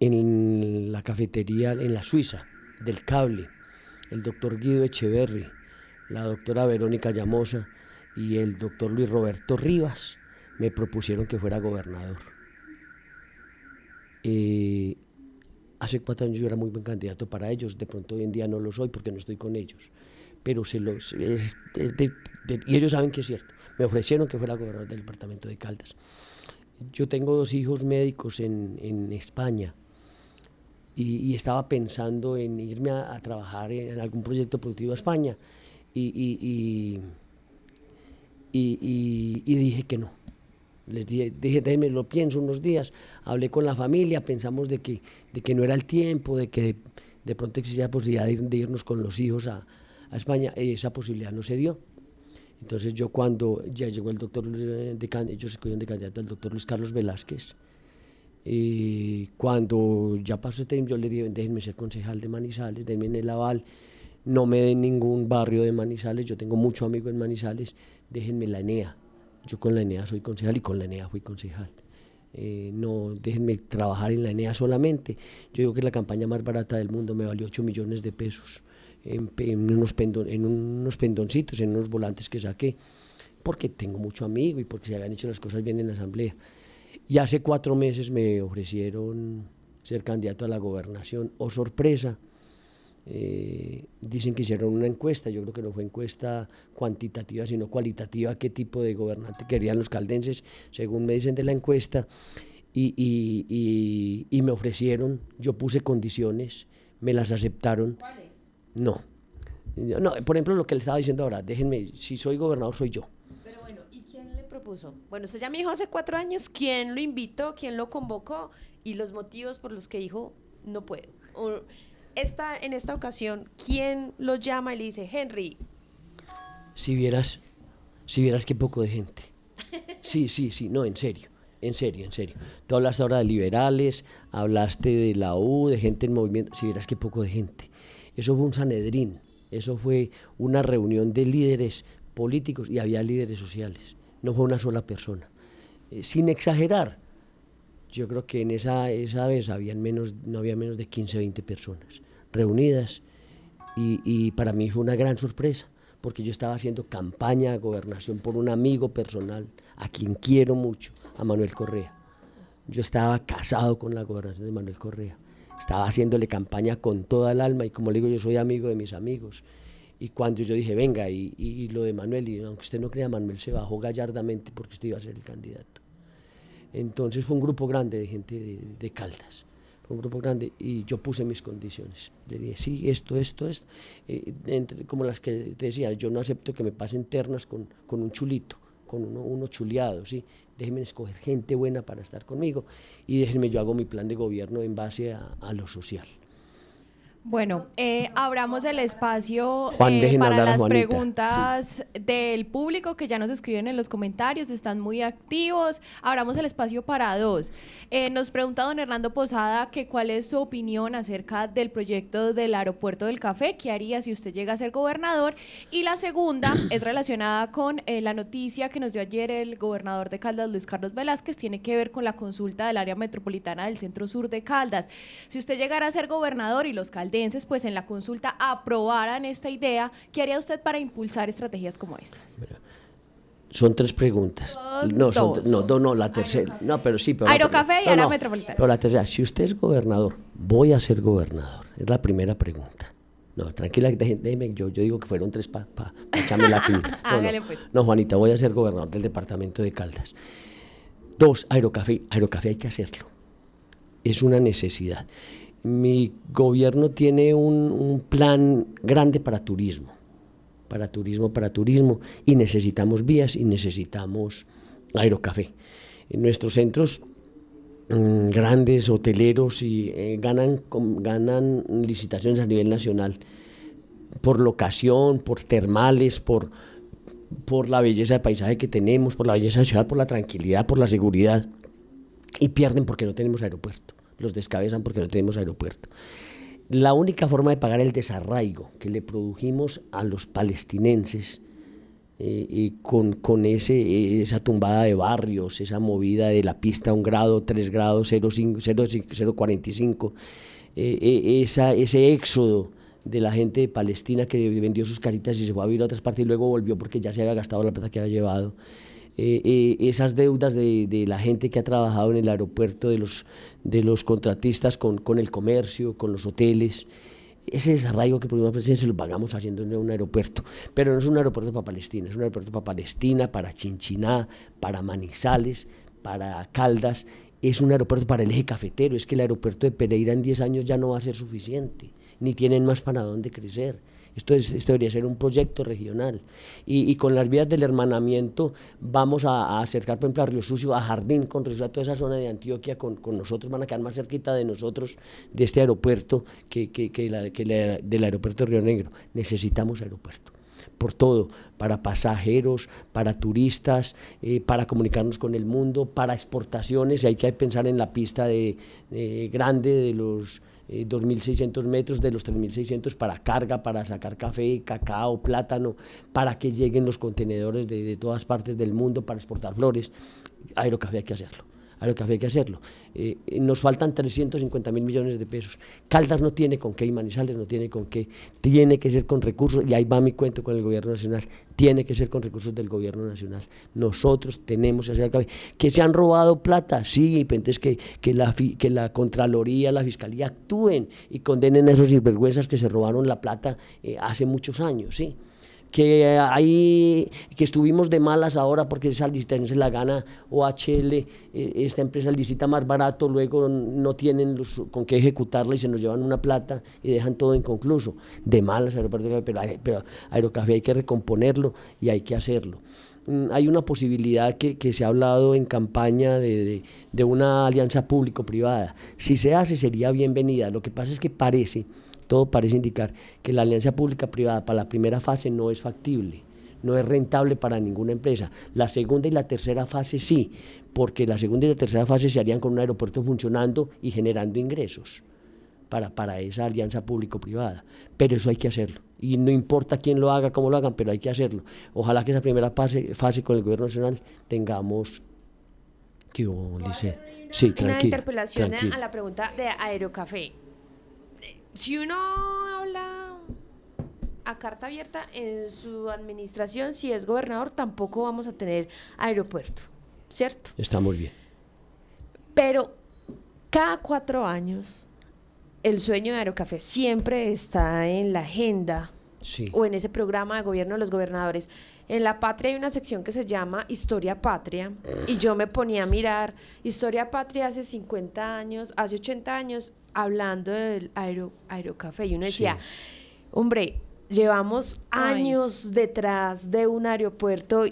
en la cafetería en la Suiza del cable, el doctor Guido Echeverri, la doctora Verónica Llamosa y el doctor Luis Roberto Rivas me propusieron que fuera gobernador. Eh, hace cuatro años yo era muy buen candidato para ellos, de pronto hoy en día no lo soy porque no estoy con ellos, pero se los, y ellos saben que es cierto. Me ofrecieron que fuera gobernador del departamento de Caldas. Yo tengo dos hijos médicos en, en España y, estaba pensando en irme a, trabajar en, algún proyecto productivo a España y, y dije que no les dije, déjenme, lo pienso unos días, hablé con la familia, pensamos de que, de que no era el tiempo, de que de, pronto existía la posibilidad de, irnos con los hijos a, España, esa posibilidad no se dio. Entonces yo cuando ya llegó el doctor, de, ellos escogieron de candidato al doctor Luis Carlos Velázquez, y cuando ya pasó este tiempo yo le dije, déjenme ser concejal de Manizales, denme en el aval, no me den ningún barrio de Manizales, yo tengo mucho amigo en Manizales, déjenme la ENEA yo con la ENEA soy concejal y con la ENEA fui concejal. Eh, no déjenme trabajar en la ENEA solamente. Yo digo que la campaña más barata del mundo me valió 8 millones de pesos en, unos, en unos pendoncitos, en unos volantes que saqué, porque tengo mucho amigo y porque se habían hecho las cosas bien en la asamblea. Y hace cuatro meses me ofrecieron ser candidato a la gobernación. Oh, sorpresa, eh, dicen que hicieron una encuesta, yo creo que no fue encuesta cuantitativa, sino cualitativa, qué tipo de gobernante querían los caldenses, según me dicen de la encuesta, y, y, me ofrecieron, yo puse condiciones, me las aceptaron. ¿Cuáles? No. No, por ejemplo, lo que le estaba diciendo ahora, déjenme, si soy gobernador, soy yo. Pero bueno, ¿y quién le propuso? Bueno, usted ya me dijo hace cuatro años quién lo invitó, quién lo convocó y los motivos por los que dijo no puedo esta, en esta ocasión, ¿quién lo llama y le dice, Henry? Si vieras, si vieras qué poco de gente. Sí, sí, sí, no, en serio, en serio, en serio. Tú hablaste ahora de liberales, hablaste de la U, de gente en movimiento, si vieras qué poco de gente. Eso fue un Sanedrín, eso fue una reunión de líderes políticos y había líderes sociales, no fue una sola persona. Eh, sin exagerar, yo creo que en esa, esa vez habían menos, no había menos de 15, 20 personas reunidas y, para mí fue una gran sorpresa porque yo estaba haciendo campaña de gobernación por un amigo personal a quien quiero mucho, a Manuel Correa. Yo estaba casado con la gobernación de Manuel Correa. Estaba haciéndole campaña con toda el alma y como le digo, yo soy amigo de mis amigos. Y cuando yo dije, venga, y, y lo de Manuel, y aunque usted no crea, Manuel se bajó gallardamente porque usted iba a ser el candidato. Entonces fue un grupo grande de gente de, de Caldas un grupo grande y yo puse mis condiciones. Le dije, sí, esto, esto, esto, eh, como las que te decía, yo no acepto que me pasen ternas con, con un chulito, con uno, uno chuleado, ¿sí? déjenme escoger gente buena para estar conmigo y déjenme yo hago mi plan de gobierno en base a lo social. Bueno, eh, abramos el espacio eh, para las preguntas del público que ya nos escriben en los comentarios, están muy activos. Abramos el espacio para dos. Eh, nos pregunta don Hernando Posada que cuál es su opinión acerca del proyecto del aeropuerto del café, qué haría si usted llega a ser gobernador. Y la segunda es relacionada con eh, la noticia que nos dio ayer el gobernador de Caldas, Luis Carlos Velázquez, tiene que ver con la consulta del área metropolitana del centro sur de Caldas. Si usted llegara a ser gobernador y los caldas pues en la consulta aprobaran esta idea, ¿qué haría usted para impulsar estrategias como estas? Son tres preguntas. no, son, no, no, la tercera. No, pero sí. Pero Aerocafé y área metropolitana. Pero la tercera, si usted es gobernador, voy a ser gobernador. Es la primera pregunta. No, tranquila, déjeme, yo, yo digo que fueron tres para pa, echarme la pinta. No, pues. no, Juanita, voy a ser gobernador del departamento de Caldas. Dos, aerocafé. Aerocafé hay que hacerlo. Es una necesidad mi gobierno tiene un, plan grande para turismo, para turismo, para turismo, y necesitamos vías y necesitamos aerocafé. En nuestros centros mm, grandes, hoteleros, y, eh, ganan, licitaciones a nivel nacional por locación, por termales, por, por la belleza de paisaje que tenemos, por la belleza de ciudad, por la tranquilidad, por la seguridad, y pierden porque no tenemos aeropuerto los descabezan porque no tenemos aeropuerto. La única forma de pagar el desarraigo que le produjimos a los palestinenses y con, con ese, esa tumbada de barrios, esa movida de la pista a un grado, tres grados, 0,45, esa, ese éxodo de la gente de Palestina que vendió sus caritas y se fue a vivir a otras partes y luego volvió porque ya se había gastado la plata que había llevado. Eh, eh, esas deudas de, de, la gente que ha trabajado en el aeropuerto, de los, de los contratistas con, con el comercio, con los hoteles, ese desarraigo que por una presidencia lo pagamos haciendo en un aeropuerto. Pero no es un aeropuerto para Palestina, es un aeropuerto para Palestina, para Chinchiná, para Manizales, para Caldas. Es un aeropuerto para el eje cafetero. Es que el aeropuerto de Pereira en 10 años ya no va a ser suficiente, ni tienen más para dónde crecer. Esto, es, esto debería ser un proyecto regional. Y, y, con las vías del hermanamiento vamos a, acercar, por ejemplo, a Río Sucio, a Jardín, con Río, a toda esa zona de Antioquia con, con, nosotros, van a quedar más cerquita de nosotros, de este aeropuerto, que, que, que, la, que la, del aeropuerto de Río Negro. Necesitamos aeropuerto por todo, para pasajeros, para turistas, eh, para comunicarnos con el mundo, para exportaciones, y hay que pensar en la pista de grande de los eh, 2.600 metros de los 3.600 para carga, para sacar café, cacao, plátano, para que lleguen los contenedores de, de todas partes del mundo para exportar flores. Aerocafé hay que hacerlo Aerocafé hay que hacerlo. Eh, nos faltan 350 mil millones de pesos. Caldas no tiene con qué y Manizales no tiene con qué. Tiene que ser con recursos, y ahí va mi cuento con el gobierno nacional. Tiene que ser con recursos del gobierno nacional. Nosotros tenemos que hacer café. ¿Que se han robado plata? Sí, y entonces que, que, la, que la Contraloría, la Fiscalía actúen y condenen a esos sinvergüenzas que se robaron la plata eh, hace muchos años, sí que ahí que estuvimos de malas ahora porque esa se la gana OHL, eh, esta empresa licita más barato, luego no tienen con qué ejecutarla y se nos llevan una plata y dejan todo inconcluso. De malas, pero, pero Aerocafé hay que recomponerlo y hay que hacerlo mm, hay una posibilidad que, se ha hablado en campaña de, de, de una alianza público-privada. Si se hace, sería bienvenida. Lo que pasa es que parece todo parece indicar que la alianza pública-privada para la primera fase no es factible, no es rentable para ninguna empresa. La segunda y la tercera fase sí, porque la segunda y la tercera fase se harían con un aeropuerto funcionando y generando ingresos para, para esa alianza público-privada. Pero eso hay que hacerlo. Y no importa quién lo haga, cómo lo hagan, pero hay que hacerlo. Ojalá que esa primera fase, fase con el gobierno nacional tengamos ¿Qué Sí, Una interpelación a la pregunta de Aerocafé si uno habla a carta abierta en su administración, si es gobernador, tampoco vamos a tener aeropuerto, ¿cierto? Está muy bien. Pero cada cuatro años, el sueño de Aerocafé siempre está en la agenda o en ese programa de gobierno de los gobernadores. En La Patria hay una sección que se llama Historia Patria y yo me ponía a mirar Historia Patria hace 50 años, hace 80 años, hablando del aero, aerocafé y uno decía, hombre, llevamos años detrás de un aeropuerto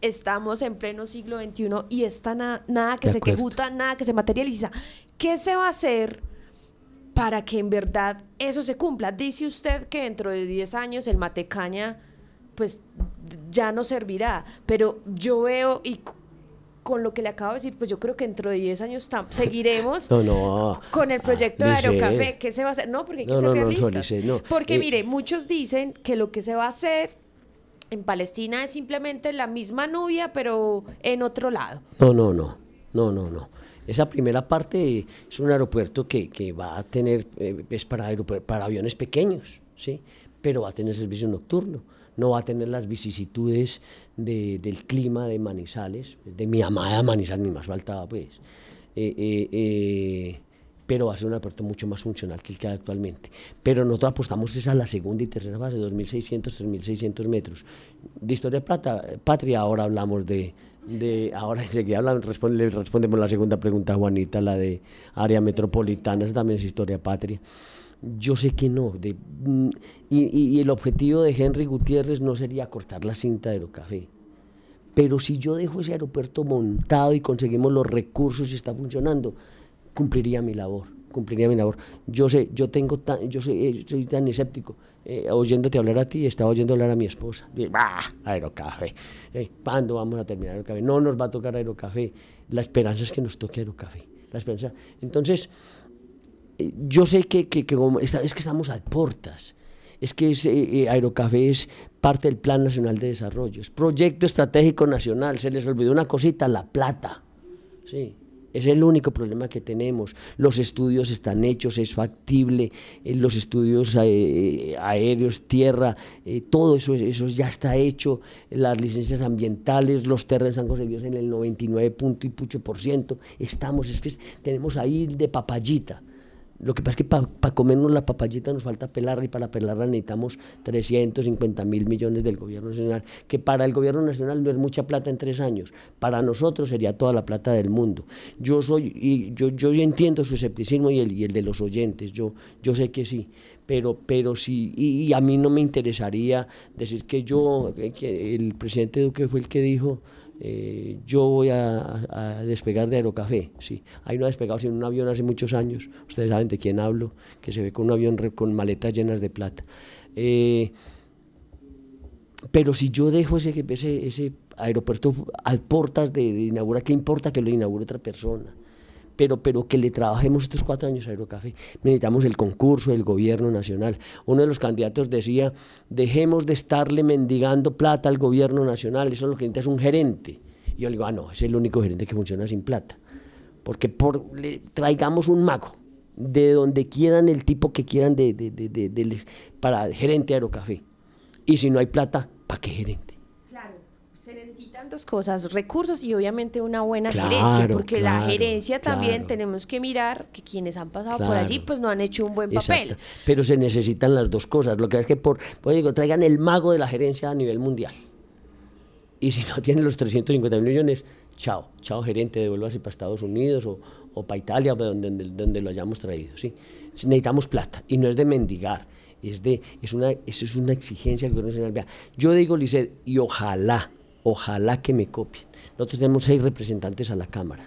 estamos en pleno siglo XXI y está nada que se ejecuta, nada que se materializa. ¿Qué se va a hacer para que en verdad eso se cumpla? Dice usted que dentro de 10 años el matecaña pues ya no servirá, pero yo veo y con lo que le acabo de decir, pues yo creo que dentro de 10 años seguiremos con el proyecto de Aerocafé. ¿Qué se va a hacer? No, porque hay que ser realistas. porque eh, mire, muchos dicen que lo que se va a hacer en Palestina es simplemente la misma Nubia, pero en otro lado. No, no, no, no, no, no. Esa primera parte es un aeropuerto que, que va a tener, eh, es para, para aviones pequeños, ¿sí? pero va a tener servicio nocturno no va a tener las vicisitudes de, del clima de Manizales, de mi amada Manizales, ni más faltaba pues. Eh, eh, eh, pero va a ser un aeropuerto mucho más funcional que el que hay actualmente. Pero nosotros apostamos esa a la segunda y tercera fase, 2.600, 3.600 metros. De historia plata, patria, ahora hablamos de, de ahora que hablan, responde, respondemos la segunda pregunta Juanita, la de área metropolitana, esa también es historia patria. Yo sé que no. De, mm, y, y, el objetivo de Henry Gutiérrez no sería cortar la cinta de Aerocafé. Pero si yo dejo ese aeropuerto montado y conseguimos los recursos y está funcionando, cumpliría mi labor. Cumpliría mi labor. Yo sé, yo tengo tan, yo soy, eh, soy tan escéptico. Eh, oyéndote hablar a ti, estaba oyendo hablar a mi esposa. ¡Bah! Aerocafé. Eh, ¿Cuándo vamos a terminar Aerocafé? No nos va a tocar Aerocafé. La esperanza es que nos toque Aerocafé. La esperanza. Entonces, yo sé que, que, es que estamos a puertas. es que ese, Aerocafé es parte del Plan Nacional de Desarrollo, es proyecto estratégico nacional, se les olvidó una cosita, la plata. Sí. Es el único problema que tenemos. Los estudios están hechos, es factible, eh, los estudios eh, aéreos, tierra, eh, todo eso, eso ya está hecho. Las licencias ambientales, los terrenos han conseguido en el 99 punto y pucho por ciento. Estamos, es que tenemos ahí de papayita. Lo que pasa es que para comernos la papayita nos falta pelarla y para pelarla necesitamos 350 mil millones del gobierno nacional, que para el gobierno nacional no es mucha plata en tres años, para nosotros sería toda la plata del mundo. Yo soy, y yo, yo entiendo su escepticismo y el, y el de los oyentes, yo, yo sé que sí, pero, pero sí, y, a mí no me interesaría decir que yo, que el presidente Duque fue el que dijo, eh, yo voy a, despegar de Aerocafé, sí. Ahí no ha despegado sino un avión hace muchos años, ustedes saben de quién hablo, que se ve con un avión con maletas llenas de plata. Eh, pero si yo dejo ese, ese, ese aeropuerto a puertas de, de inaugurar, ¿qué importa que lo inaugure otra persona? Pero, pero que le trabajemos estos cuatro años a Aerocafé. Necesitamos el concurso del gobierno nacional. Uno de los candidatos decía, dejemos de estarle mendigando plata al gobierno nacional, eso es lo que necesita es un gerente. Y yo le digo, ah, no, es el único gerente que funciona sin plata. Porque por, traigamos un mago, de donde quieran el tipo que quieran de, de, de, para gerente de Aerocafé. Y si no hay plata, ¿para qué gerente? Se necesitan dos cosas, recursos y obviamente una buena gerencia, porque la gerencia también tenemos que mirar que quienes han pasado por allí pues no han hecho un buen papel. Pero se necesitan las dos cosas, lo que es que por, pues digo, traigan el mago de la gerencia a nivel mundial. Y si no tienen los 350 millones, chao, chao gerente, devuélvase para Estados Unidos o, o para Italia, donde, donde, lo hayamos traído. ¿sí? Necesitamos plata y no es de mendigar, es, de, es, una, eso es una exigencia nacional. Yo digo, Lisset, y ojalá ojalá que me copien. Nosotros tenemos seis representantes a la Cámara,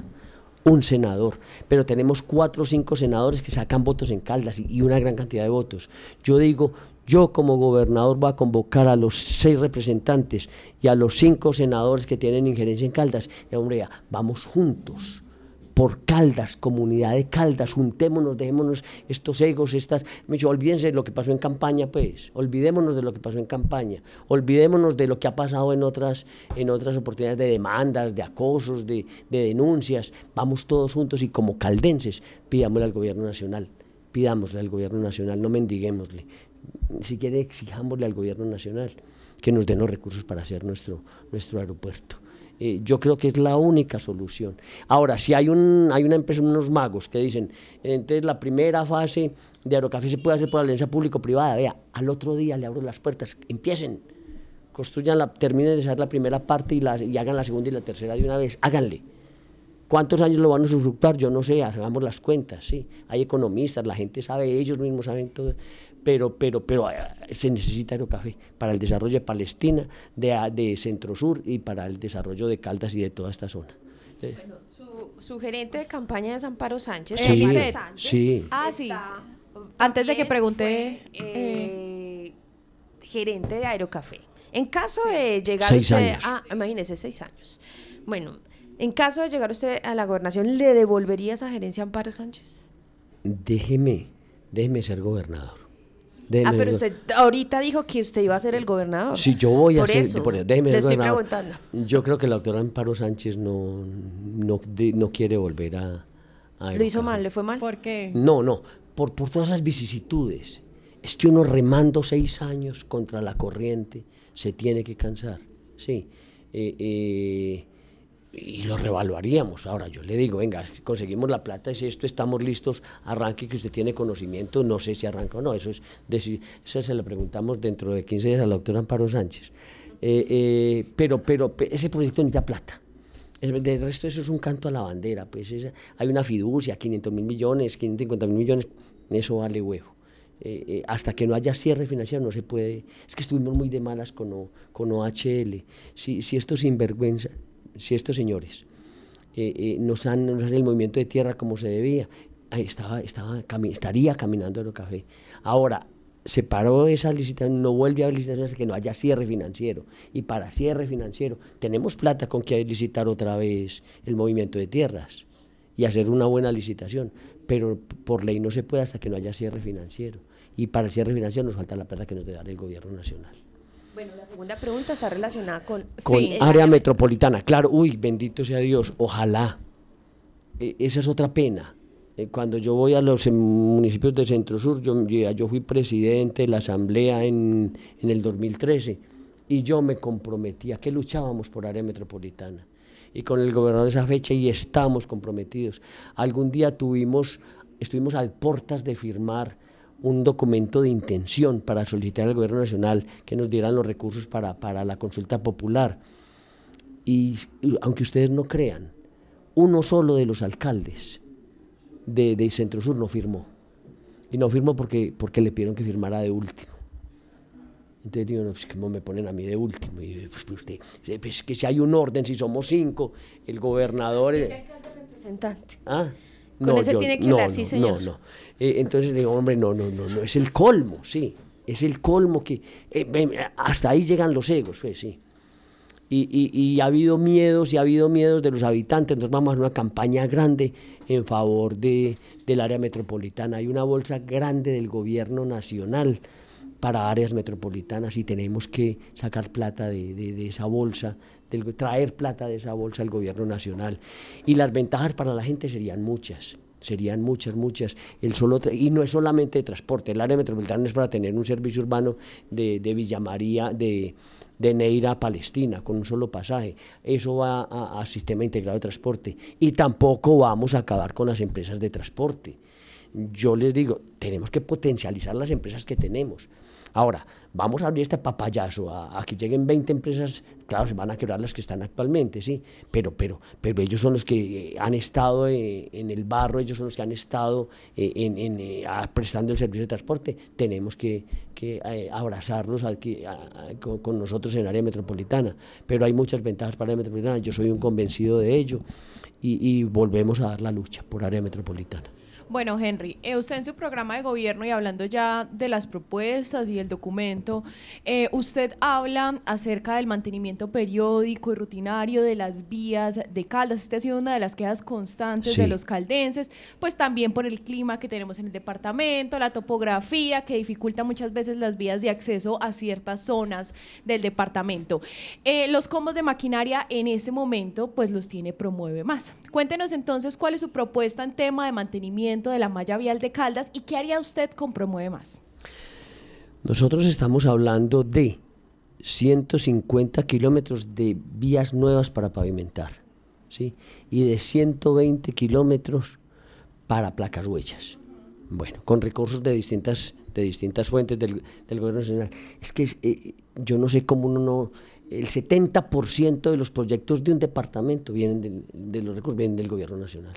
un senador, pero tenemos cuatro o cinco senadores que sacan votos en Caldas y una gran cantidad de votos. Yo digo, yo como gobernador voy a convocar a los seis representantes y a los cinco senadores que tienen injerencia en Caldas. Y hombre, vamos juntos por Caldas, comunidad de Caldas, juntémonos, dejémonos estos egos, estas... Me dicho, olvídense de lo que pasó en campaña, pues, olvidémonos de lo que pasó en campaña, olvidémonos de lo que ha pasado en otras, en otras oportunidades de demandas, de acosos, de, denuncias, vamos todos juntos y como caldenses pidámosle al gobierno nacional, pidámosle al gobierno nacional, no mendiguémosle, si quiere exijámosle al gobierno nacional que nos den los recursos para hacer nuestro, nuestro aeropuerto. Eh, yo creo que es la única solución. Ahora, si hay, un, hay una empresa, unos magos que dicen, entonces la primera fase de Aerocafé se puede hacer por alianza público-privada, vea, al otro día le abro las puertas, empiecen, construyan la, terminen de hacer la primera parte y, hagan la segunda y la tercera de una vez, háganle. ¿Cuántos años lo van a usufructuar? Yo no sé, hagamos las cuentas, sí. Hay economistas, la gente sabe, ellos mismos saben todo pero, pero, pero eh, se necesita Aerocafé para el desarrollo de Palestina, de, de Centro Sur y para el desarrollo de Caldas y de toda esta zona. Bueno, su, gerente de campaña es Amparo Sánchez. Sí, sí. Ah, sí. Antes de que pregunte... Eh, eh, gerente de Aerocafé. En caso de llegar usted... Ah, imagínese, seis años. Bueno, en caso de llegar usted a la gobernación, ¿le devolvería esa gerencia a Amparo Sánchez? Déjeme, déjeme ser gobernador ah, pero usted ahorita dijo que usted iba a ser el gobernador. Sí, yo voy a ser. Por eso, déjeme le estoy preguntando. Yo creo que la doctora Amparo Sánchez no, no, quiere volver a, a ¿Le hizo mal? ¿Le fue mal? ¿Por qué? No, no, por, por todas esas vicisitudes. Es que uno remando seis años contra la corriente se tiene que cansar. Sí. Eh, eh, y lo revaluaríamos. Ahora yo le digo, venga, conseguimos la plata, es esto, estamos listos, arranque que usted tiene conocimiento, no sé si arranca o no, eso es decir, eso se lo preguntamos dentro de 15 días a la doctora Amparo Sánchez. Eh, eh, pero, pero ese proyecto necesita plata. De resto eso es un canto a la bandera, pues hay una fiducia, 500 mil millones, 550 mil millones, eso vale huevo. Eh, hasta que no haya cierre financiero no se puede, es que estuvimos muy de malas con, con OHL, si, si esto sinvergüenza, si estos señores eh, eh, nos, han, nos el movimiento de tierra como se debía, estaba, estaba, estaría caminando el café. Ahora, se paró esa licitación, no vuelve a haber licitación hasta que no haya cierre financiero. Y para cierre financiero, tenemos plata con que licitar otra vez el movimiento de tierras y hacer una buena licitación, pero por ley no se puede hasta que no haya cierre financiero. y para el cierre financiero nos falta la plata que nos debe dar el gobierno nacional. Bueno, la segunda pregunta está relacionada con... Con área metropolitana, claro, uy, bendito sea Dios, ojalá. E, esa es otra pena. Eh, cuando yo voy a los em, municipios de Centro Sur, yo, yo fui presidente de la asamblea en, en el 2013 y yo me comprometía que luchábamos por área metropolitana y con el gobernador de esa fecha y estamos comprometidos. Algún día tuvimos, estuvimos a puertas de firmar un documento de intención para solicitar al gobierno nacional que nos dieran los recursos para, para la consulta popular. Y, aunque ustedes no crean, uno solo de los alcaldes de, de Centro Sur no firmó. Y no firmó porque, porque le pidieron que firmara de último. Entonces digo, no, pues ¿cómo me ponen a mí de último? Y pues, pues usted, pues que si hay un orden, si somos cinco, el gobernador... Es alcalde representante. Ah, Con no, ese tiene que hablar, sí señor. No, no. Eh, entonces le digo, hombre, no, no, no, no, es el colmo, sí. Es el colmo que... Eh, hasta ahí llegan los egos, pues sí. Y, y, y, ha habido miedos y ha habido miedos de los habitantes. Entonces vamos a hacer una campaña grande en favor de, del área metropolitana. Hay una bolsa grande del gobierno nacional para áreas metropolitanas y tenemos que sacar plata de, esa bolsa, traer plata de esa bolsa al gobierno nacional. Y las ventajas para la gente serían muchas serían muchas, muchas. El solo y no es solamente de transporte, el área metropolitana es para tener un servicio urbano de, de Villa María, de, de Neira a Palestina, con un solo pasaje. Eso va a sistema integrado de transporte. Y tampoco vamos a acabar con las empresas de transporte. Yo les digo, tenemos que potencializar las empresas que tenemos. Ahora, vamos a abrir este papayazo a, que lleguen 20 empresas, claro, se van a quebrar las que están actualmente, sí, pero, pero, pero ellos son los que han estado eh, en el barro, ellos son los que han estado eh, en, eh, prestando el servicio de transporte. Tenemos que, abrazarlos aquí, con, nosotros en el área metropolitana, pero hay muchas ventajas para área metropolitana, yo soy un convencido de ello y volvemos a dar la lucha por área metropolitana. Bueno, Henry, eh, usted en su programa de gobierno y hablando ya de las propuestas y el documento, eh, usted habla acerca del mantenimiento periódico y rutinario de las vías de Caldas. Esta ha sido una de las quejas constantes de los caldenses, pues también por el clima que tenemos en el departamento, la topografía que dificulta muchas veces las vías de acceso a ciertas zonas del departamento. Eh, los combos de maquinaria en este momento, pues los tiene Promueve Más. Cuéntenos entonces cuál es su propuesta en tema de mantenimiento de la malla vial de Caldas y qué haría usted con Promueve Más? Nosotros estamos hablando de 150 kilómetros de vías nuevas para pavimentar ¿sí? y de 120 kilómetros para placas huellas. Bueno, con recursos de distintas, de distintas fuentes del, gobierno nacional. Es que eh, yo no sé cómo uno no... El 70% de los proyectos de un departamento vienen de los recursos, vienen del gobierno nacional.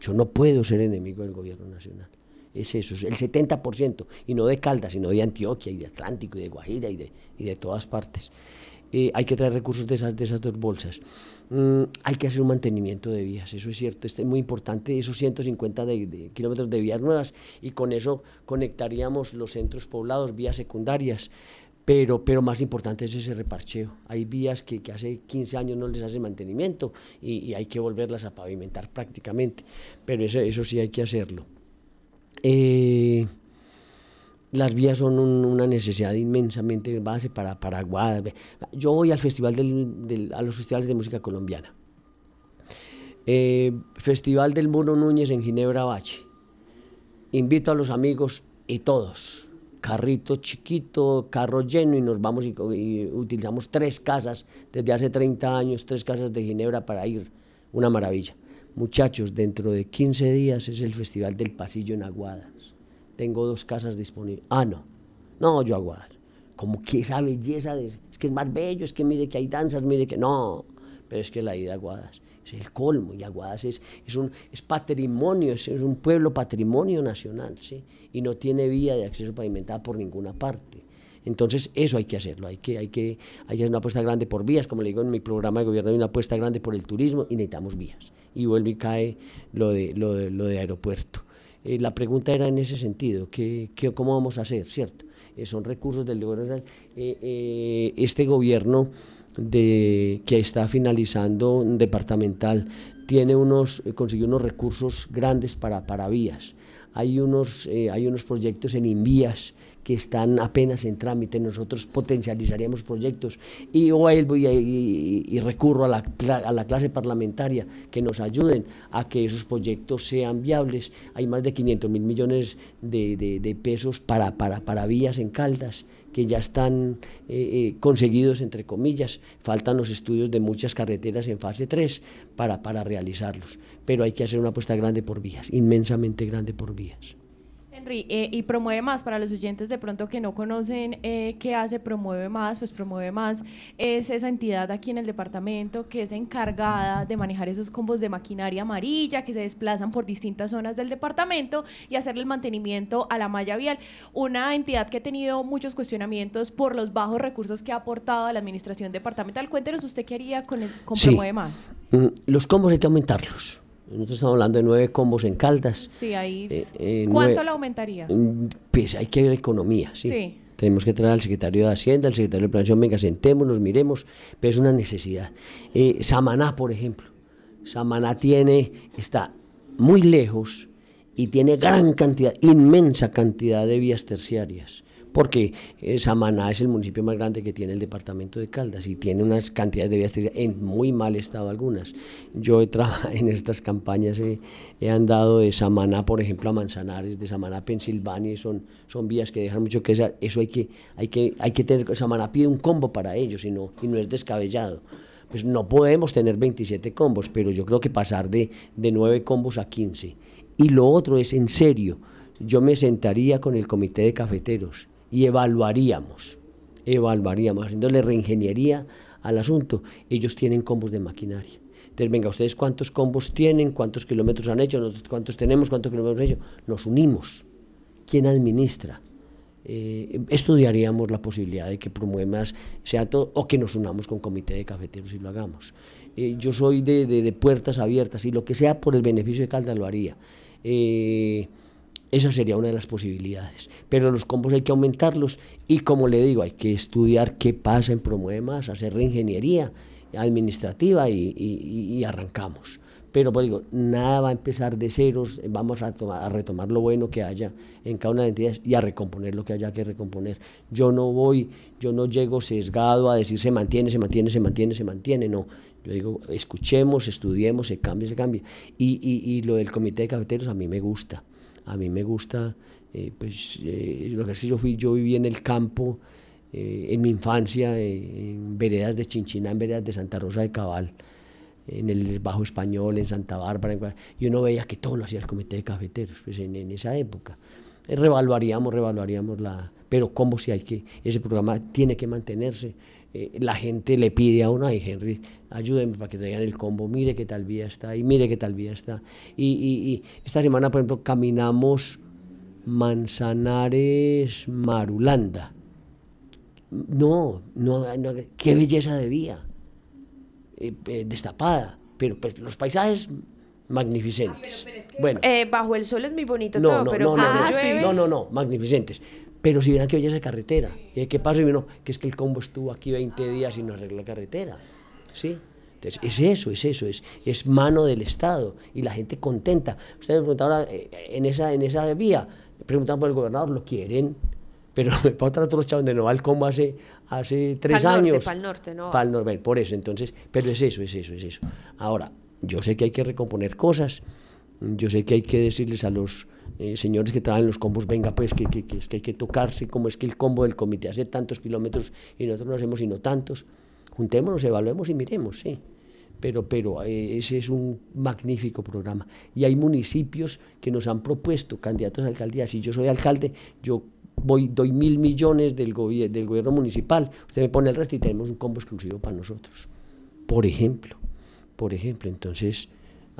Yo no puedo ser enemigo del gobierno nacional. Es eso, es el 70%, y no de Caldas, sino de Antioquia y de Atlántico y de Guajira y de, y de todas partes. Eh, hay que traer recursos de esas, de esas dos bolsas. Mm, hay que hacer un mantenimiento de vías, eso es cierto, es muy importante, esos 150 de, kilómetros de vías nuevas, y con eso conectaríamos los centros poblados, vías secundarias, pero, pero más importante es ese reparcheo. Hay vías que, hace 15 años no les hace mantenimiento y, hay que volverlas a pavimentar prácticamente, pero eso, eso sí hay que hacerlo. Eh, las vías son una necesidad inmensamente base para, para Yo voy al festival del, a los festivales de música colombiana. Eh, festival del Muro Núñez en Ginebra Bache. Invito a los amigos y todos carrito chiquito, carro lleno y nos vamos y, utilizamos tres casas desde hace 30 años, tres casas de Ginebra para ir. Una maravilla. Muchachos, dentro de 15 días es el Festival del Pasillo en Aguadas. Tengo dos casas disponibles. Ah, no. No, yo Aguadas. Como que esa belleza, es que es más bello, es que mire que hay danzas, mire que no. Pero es que la ida a Aguadas es el colmo y Aguadas es, es, un, es patrimonio, es, un pueblo patrimonio nacional, ¿sí? y no tiene vía de acceso pavimentada por ninguna parte. Entonces, eso hay que hacerlo, hay que, hay que, hay hacer una apuesta grande por vías, como le digo en mi programa de gobierno, hay una apuesta grande por el turismo y necesitamos vías. Y vuelve y cae lo de, lo de, lo de aeropuerto. Eh, la pregunta era en ese sentido, ¿qué, qué, cómo vamos a hacer? ¿Cierto? Eh, son recursos del gobierno. Eh, este gobierno de, que está finalizando departamental tiene unos, consiguió unos recursos grandes para, para vías. Hay unos, hay unos proyectos en Invías que están apenas en trámite, nosotros potencializaríamos proyectos y vuelvo y, y, recurro a la, a la, clase parlamentaria que nos ayuden a que esos proyectos sean viables. Hay más de 500 mil millones de, de, pesos para, para, para vías en Caldas que ya están eh, eh, conseguidos, entre comillas. Faltan los estudios de muchas carreteras en fase 3 para, para realizarlos. Pero hay que hacer una apuesta grande por vías, inmensamente grande por vías. Henry, eh, y Promueve Más, para los oyentes de pronto que no conocen eh, qué hace Promueve Más, pues Promueve Más es esa entidad aquí en el departamento que es encargada de manejar esos combos de maquinaria amarilla que se desplazan por distintas zonas del departamento y hacerle el mantenimiento a la malla vial. Una entidad que ha tenido muchos cuestionamientos por los bajos recursos que ha aportado a la administración departamental. Cuéntenos usted qué haría con, el, con Promueve Más. Mm, los combos hay que aumentarlos nosotros estamos hablando de nueve combos en Caldas. Sí, ahí. Eh, eh, ¿Cuánto lo aumentaría? Mm, pues hay que ver economía, sí. Tenemos que traer al secretario de Hacienda, al secretario de Planación, venga, sentémonos, miremos, pero es una necesidad. Eh, Samaná, por ejemplo. Samaná tiene, está muy lejos y tiene gran cantidad, inmensa cantidad de vías terciarias porque Samaná es el municipio más grande que tiene el departamento de Caldas y tiene unas cantidades de vías en muy mal estado algunas. Yo he trabajado en estas campañas, he andado de Samaná, por ejemplo, a Manzanares, de Samaná a Pensilvania, son, son vías que dejan mucho que desear. Eso hay que, hay que, hay que tener, Samaná pide un combo para ellos y no, y no es descabellado. Pues no podemos tener 27 combos, pero yo creo que pasar de, de 9 combos a 15. Y lo otro es en serio, yo me sentaría con el comité de cafeteros y evaluaríamos, evaluaríamos, haciéndole reingeniería al asunto. Ellos tienen combos de maquinaria. Entonces, venga, ¿ustedes cuántos combos tienen? ¿Cuántos kilómetros han hecho? ¿Nosotros cuántos tenemos? ¿Cuántos kilómetros han hecho? Nos unimos. ¿Quién administra? Eh, estudiaríamos la posibilidad de que promuevas sea todo, o que nos unamos con comité de cafeteros y lo hagamos. Eh, yo soy de, de, puertas abiertas y lo que sea por el beneficio de Caldas lo haría. Eh, esa sería una de las posibilidades. Pero los combos hay que aumentarlos y como le digo, hay que estudiar qué pasa en Promueve Más, hacer reingeniería administrativa y, arrancamos. Pero pues digo, nada va a empezar de ceros, vamos a, tomar, a retomar lo bueno que haya en cada una de las entidades y a recomponer lo que haya que recomponer. Yo no voy, yo no llego sesgado a decir se mantiene, se mantiene, se mantiene, se mantiene, no. Yo digo, escuchemos, estudiemos, se cambia, se cambia. Y, y lo del comité de cafeteros a mí me gusta a mí me gusta, eh, pues eh, lo que es yo, fui, yo viví en el campo eh, en mi infancia, en veredas de Chinchina, en veredas de Santa Rosa de Cabal, en el Bajo Español, en Santa Bárbara, y uno veía que todo lo hacía el comité de cafeteros, pues en, esa época. revaluaríamos, revaluaríamos la... Pero cómo si hay que, ese programa tiene que mantenerse, la gente le pide a uno, ay Henry, ayúdenme para que traigan el combo, mire qué tal vía está, y mire qué tal vía está. Y, esta semana, por ejemplo, caminamos Manzanares Marulanda. No, no, qué belleza de vía, eh, eh, destapada, pero pues, los paisajes magnificentes. bueno, eh, bajo el sol es muy bonito todo, pero no, no, no, magnificentes. Pero si vieran que belleza de carretera, y qué pasó, y vino, que es que el combo estuvo aquí 20 días y no arregló la carretera. ¿sí? Entonces, es eso, es eso, es, es mano del Estado y la gente contenta. Ustedes me preguntaban eh, en esa, en esa vía, preguntaban por el gobernador, lo quieren, pero para otra otros chavos de no va como hace, hace tres años. Para el norte, no. Para el norte, por eso, entonces, pero es eso, es eso, es eso. Ahora, yo sé que hay que recomponer cosas, yo sé que hay que decirles a los eh, señores que trabajan los combos, venga, pues que, es que hay que tocarse, como es que el combo del comité hace tantos kilómetros y nosotros no hacemos sino tantos juntémonos, evaluemos y miremos, sí. Pero, pero eh, ese es un magnífico programa. Y hay municipios que nos han propuesto candidatos a alcaldía. Si yo soy alcalde, yo voy, doy mil millones del, del gobierno municipal, usted me pone el resto y tenemos un combo exclusivo para nosotros. Por ejemplo, por ejemplo, entonces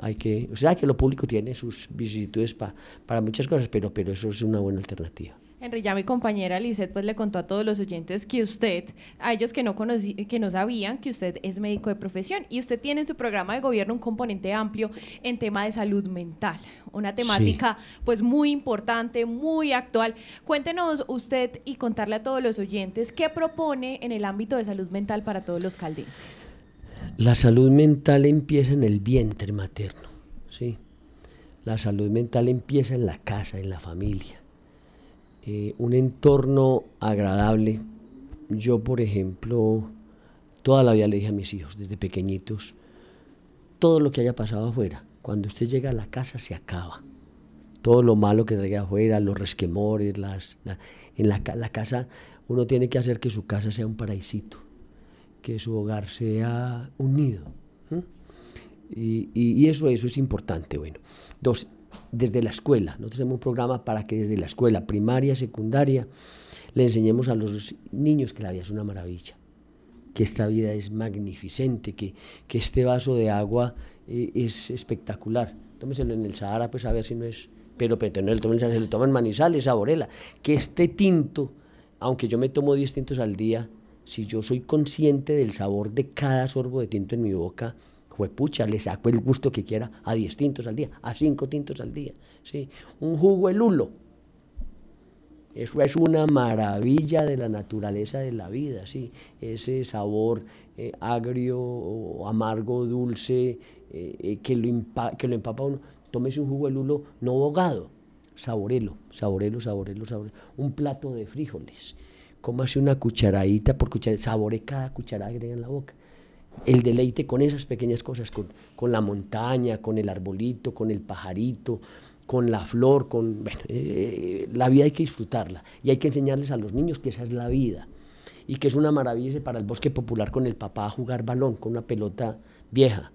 hay que, o sea que lo público tiene sus vicisitudes para muchas cosas, pero, pero eso es una buena alternativa. Henry, ya mi compañera Lizeth pues le contó a todos los oyentes que usted, a ellos que no conocí, que no sabían que usted es médico de profesión y usted tiene en su programa de gobierno un componente amplio en tema de salud mental, una temática pues muy importante, muy actual. Cuéntenos usted y contarle a todos los oyentes qué propone en el ámbito de salud mental para todos los caldenses. La salud mental empieza en el vientre materno, ¿sí? La salud mental empieza en la casa, en la familia. Eh, un entorno agradable. Yo, por ejemplo, toda la vida le dije a mis hijos, desde pequeñitos, todo lo que haya pasado afuera, cuando usted llega a la casa se acaba. Todo lo malo que traiga afuera, los resquemores, las, en la, casa, uno tiene que hacer que su casa sea un paraísito, que su hogar sea un nido. Y, y, eso, eso es importante. Bueno, dos, desde la escuela, nosotros tenemos un programa para que desde la escuela primaria, secundaria, le enseñemos a los niños que la vida es una maravilla, que esta vida es magnificente, que, que este vaso de agua eh, es espectacular. Tómeselo en el Sahara, pues a ver si no es pero no el se lo toman manizales, saborela, que este tinto, aunque yo me tomo 10 tintos al día, si yo soy consciente del sabor de cada sorbo de tinto en mi boca, pucha, le saco el gusto que quiera a 10 tintos al día, a 5 tintos al día. ¿sí? Un jugo de lulo. Eso es una maravilla de la naturaleza de la vida, ¿sí? ese sabor eh, agrio, amargo, dulce, eh, eh, que, lo que lo empapa uno tómese un jugo de lulo no ahogado, saborelo, saborelo, saborelo, saborelo. Un plato de frijoles, cómase una cucharadita por cucharada, sabore cada cucharada que tenga en la boca. El deleite con esas pequeñas cosas, con, con la montaña, con el arbolito, con el pajarito, con la flor, con... Bueno, eh, la vida hay que disfrutarla y hay que enseñarles a los niños que esa es la vida y que es una maravilla para el bosque popular con el papá a jugar balón, con una pelota vieja,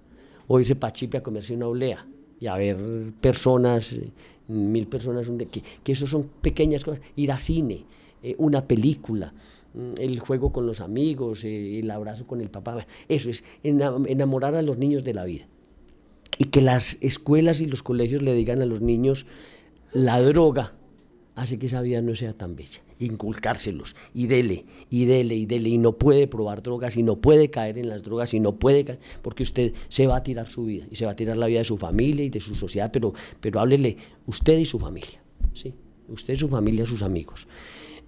o irse para Chipre a comerse una olea y a ver personas, mil personas, que, que son pequeñas cosas, ir a cine, eh, una película, mm, el juego con los amigos, eh, el abrazo con el papá, eso es enamorar a los niños de la vida. Y que las escuelas y los colegios le digan a los niños, la droga hace que esa vida no sea tan bella inculcárselos y dele y dele y dele y no puede probar drogas y no puede caer en las drogas y no puede caer porque usted se va a tirar su vida y se va a tirar la vida de su familia y de su sociedad pero pero háblele usted y su familia sí usted su familia sus amigos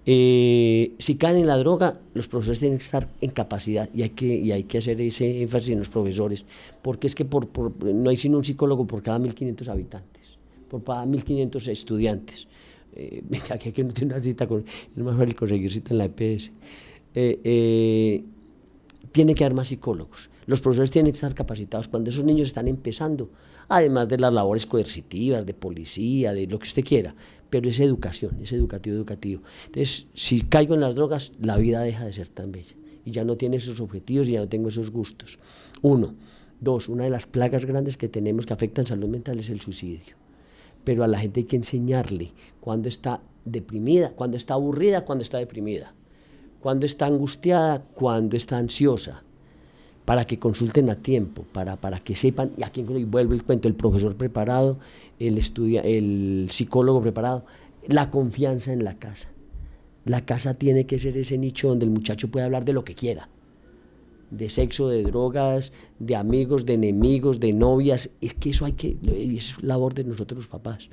eh, si caen en la droga, los profesores tienen que estar en capacidad y hay que, y hay que hacer ese énfasis en los profesores, porque es que por, no hay sino un psicólogo por cada 1.500 habitantes, por cada 1.500 estudiantes. Eh, aquí que no tiene una cita con, es más fácil conseguir cita en la EPS, eh, eh, tiene que haber más psicólogos. Los profesores tienen que estar capacitados cuando esos niños están empezando, además de las labores coercitivas, de policía, de lo que usted quiera, pero es educación, es educativo, educativo. Entonces, si caigo en las drogas, la vida deja de ser tan bella y ya no tiene esos objetivos y ya no tengo esos gustos. Uno. Dos, una de las plagas grandes que tenemos que afectan salud mental es el suicidio pero a la gente hay que enseñarle cuando está deprimida, cuando está aburrida, cuando está deprimida, cuando está angustiada, cuando está ansiosa, para que consulten a tiempo, para, para que sepan, y aquí vuelve el cuento, el profesor preparado, el, estudia, el psicólogo preparado, la confianza en la casa. La casa tiene que ser ese nicho donde el muchacho puede hablar de lo que quiera de sexo, de drogas, de amigos, de enemigos, de novias. Es que eso hay que, es labor de nosotros los papás.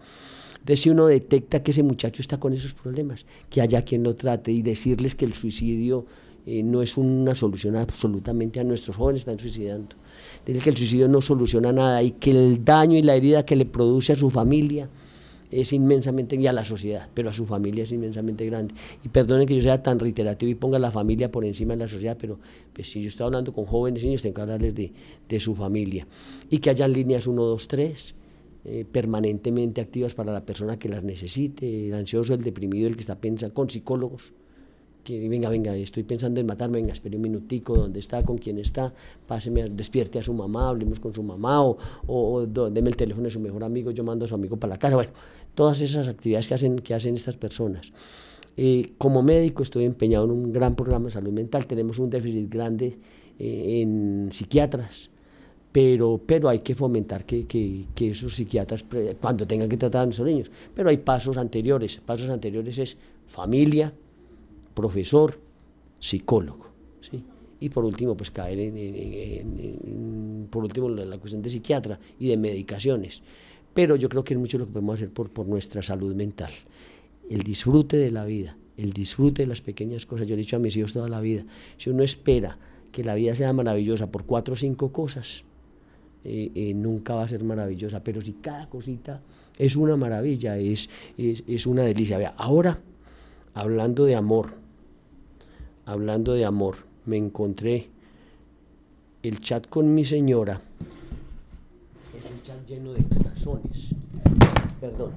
Entonces, si uno detecta que ese muchacho está con esos problemas, que haya quien lo trate y decirles que el suicidio eh, no es una solución absolutamente a nuestros jóvenes están suicidando. Decirles que el suicidio no soluciona nada y que el daño y la herida que le produce a su familia es inmensamente, y a la sociedad, pero a su familia es inmensamente grande. Y perdonen que yo sea tan reiterativo y ponga la familia por encima de la sociedad, pero pues, si yo estoy hablando con jóvenes niños, tengo que hablarles de, de su familia. Y que hayan líneas 1, 2, 3. Permanentemente activas para la persona que las necesite, el ansioso, el deprimido, el que está pensando, con psicólogos, que venga, venga, estoy pensando en matarme, venga, espere un minutico, ¿dónde está? ¿Con quién está? Páseme, despierte a su mamá, hablemos con su mamá, o, o, deme el teléfono de su mejor amigo, yo mando a su amigo para la casa. Bueno, todas esas actividades que hacen, que hacen estas personas. Eh, como médico estoy empeñado en un gran programa de salud mental, tenemos un déficit grande eh, en psiquiatras, pero, pero hay que fomentar que, que, esos psiquiatras, cuando tengan que tratar a nuestros niños, pero hay pasos anteriores, pasos anteriores es familia, profesor, psicólogo. ¿sí? Y por último, pues caer en, por último, la, cuestión de psiquiatra y de medicaciones. Pero yo creo que es mucho lo que podemos hacer por, por nuestra salud mental. El disfrute de la vida, el disfrute de las pequeñas cosas. Yo he dicho a mis hijos toda la vida, si uno espera que la vida sea maravillosa por cuatro o cinco cosas, eh, eh, nunca va a ser maravillosa. Pero si cada cosita es una maravilla, es, es, una delicia. Vea, ahora, hablando de amor, hablando de amor, me encontré el chat con mi señora. Es un chat lleno de corazones. Perdón.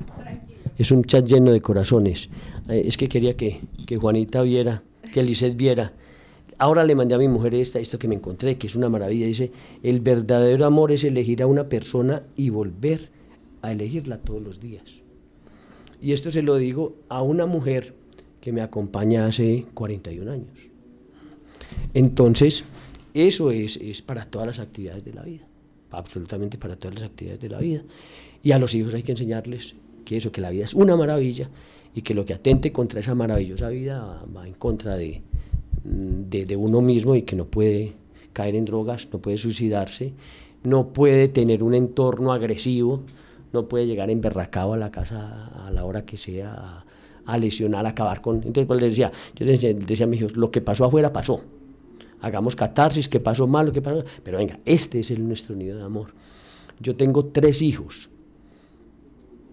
Es un chat lleno de corazones. Eh, es que quería que, que Juanita viera, que Lisette viera Ahora le mandé a mi mujer esta, esto que me encontré, que es una maravilla. Dice, el verdadero amor es elegir a una persona y volver a elegirla todos los días. Y esto se lo digo a una mujer que me acompaña hace 41 años. Entonces, eso es, es para todas las actividades de la vida, absolutamente para todas las actividades de la vida. Y a los hijos hay que enseñarles que eso, que la vida es una maravilla y que lo que atente contra esa maravillosa vida va en contra de, de, uno mismo y que no puede caer en drogas, no puede suicidarse, no puede tener un entorno agresivo, no puede llegar emberracado a la casa a la hora que sea a, lesionar, a acabar con... Entonces pues les decía, yo les decía, a mis hijos, lo que pasó afuera pasó, hagamos catarsis, que pasó mal, lo que pasó, pero venga, este es el nuestro nido de amor. Yo tengo tres hijos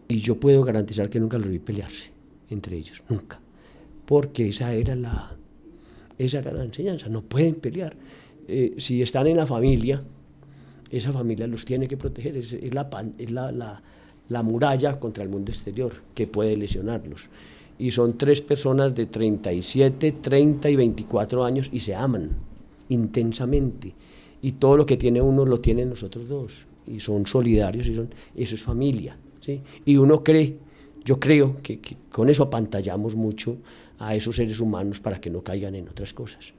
y yo puedo garantizar que nunca los vi pelearse entre ellos, nunca, porque esa era la, esa era la enseñanza, no pueden pelear. Eh, si están en la familia, esa familia los tiene que proteger, es, la, la, muralla contra el mundo exterior que puede lesionarlos. Y son tres personas de 37, 30 y 24 años y se aman intensamente. Y todo lo que tiene uno lo tienen nosotros dos. Y son solidarios y son, eso es familia. ¿sí? Y uno cree, yo creo que con eso apantallamos mucho a esos seres humanos para que no caigan en otras cosas.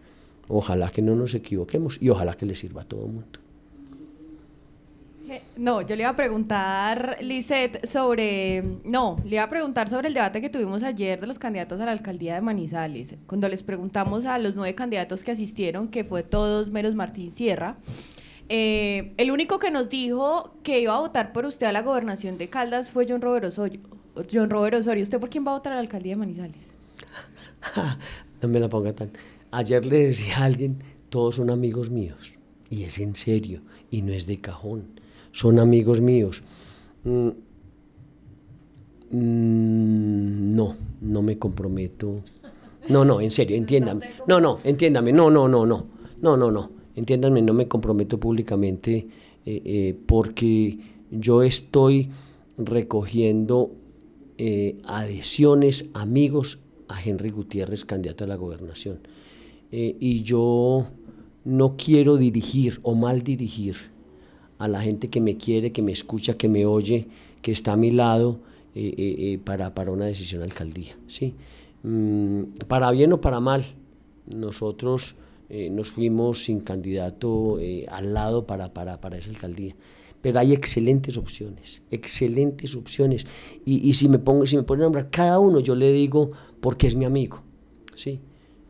Ojalá que no nos equivoquemos y ojalá que les sirva a todo el mundo. No, yo le iba a preguntar, Lisette, sobre. No, le iba a preguntar sobre el debate que tuvimos ayer de los candidatos a la alcaldía de Manizales. Cuando les preguntamos a los nueve candidatos que asistieron, que fue todos menos Martín Sierra, eh, el único que nos dijo que iba a votar por usted a la gobernación de Caldas fue John Robert Osorio. John Robert Osorio, ¿usted por quién va a votar a la alcaldía de Manizales? no me la ponga tan. Ayer le decía a alguien, todos son amigos míos. Y es en serio, y no es de cajón. Son amigos míos. Mm, mm, no, no me comprometo. No, no, en serio, entiéndame. No, no, entiéndame. No, no, no, no. No, no, no. Entiéndanme, no me comprometo públicamente eh, eh, porque yo estoy recogiendo eh, adhesiones, amigos a Henry Gutiérrez, candidato a la gobernación. Eh, y yo no quiero dirigir o mal dirigir a la gente que me quiere, que me escucha, que me oye, que está a mi lado eh, eh, para, para, una decisión de alcaldía. ¿sí? Mm, para bien o para mal, nosotros nos fuimos sin candidato al lado para, para, para esa alcaldía pero hay excelentes opciones, excelentes opciones. Y, y, si me pongo, si me ponen a nombrar cada uno, yo le digo porque es mi amigo, ¿sí?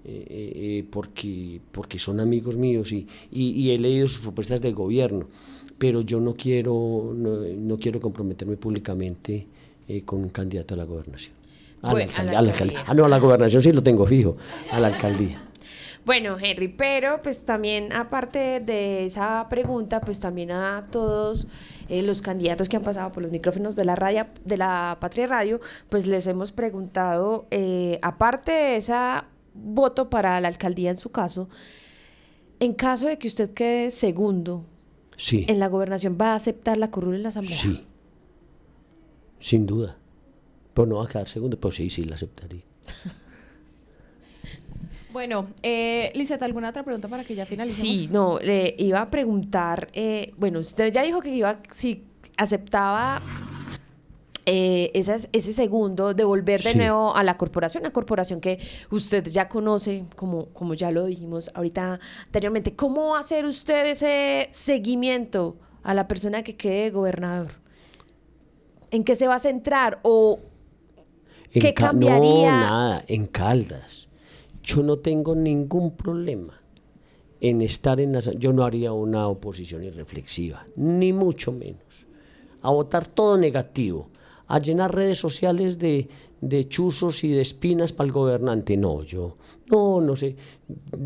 Eh, eh, eh, porque, porque son amigos míos y, y, he leído sus propuestas de gobierno, pero yo no quiero, no, quiero comprometerme públicamente con un candidato a la gobernación. A, la, alcaldía, Ah, no, a la gobernación sí lo tengo fijo, a la alcaldía. Bueno, Henry, pero pues también aparte de esa pregunta, pues también a todos eh, los candidatos que han pasado por los micrófonos de la radio, de la Patria Radio, pues les hemos preguntado, eh, aparte de esa voto para la alcaldía en su caso, en caso de que usted quede segundo en la gobernación, ¿va a aceptar la curul en la asamblea? Sí, sin duda. Pues no va a quedar segundo, pues sí, sí, la aceptaría. Bueno, eh, ¿alguna otra pregunta para que ya finalicemos? Sí, no, le iba a preguntar, eh, bueno, usted ya dijo que iba, si aceptaba eh, ese, segundo de volver de nuevo a la corporación, una corporación que usted ya conoce, como, como ya lo dijimos ahorita anteriormente. ¿Cómo va a hacer usted ese seguimiento a la persona que quede gobernador? ¿En qué se va a centrar? ¿O qué cambiaría? No, nada, en Caldas yo no tengo ningún problema en estar en la... Yo no haría una oposición irreflexiva, ni mucho menos. A votar todo negativo, a llenar redes sociales de, de chuzos y de espinas para el gobernante. No, yo no, no sé,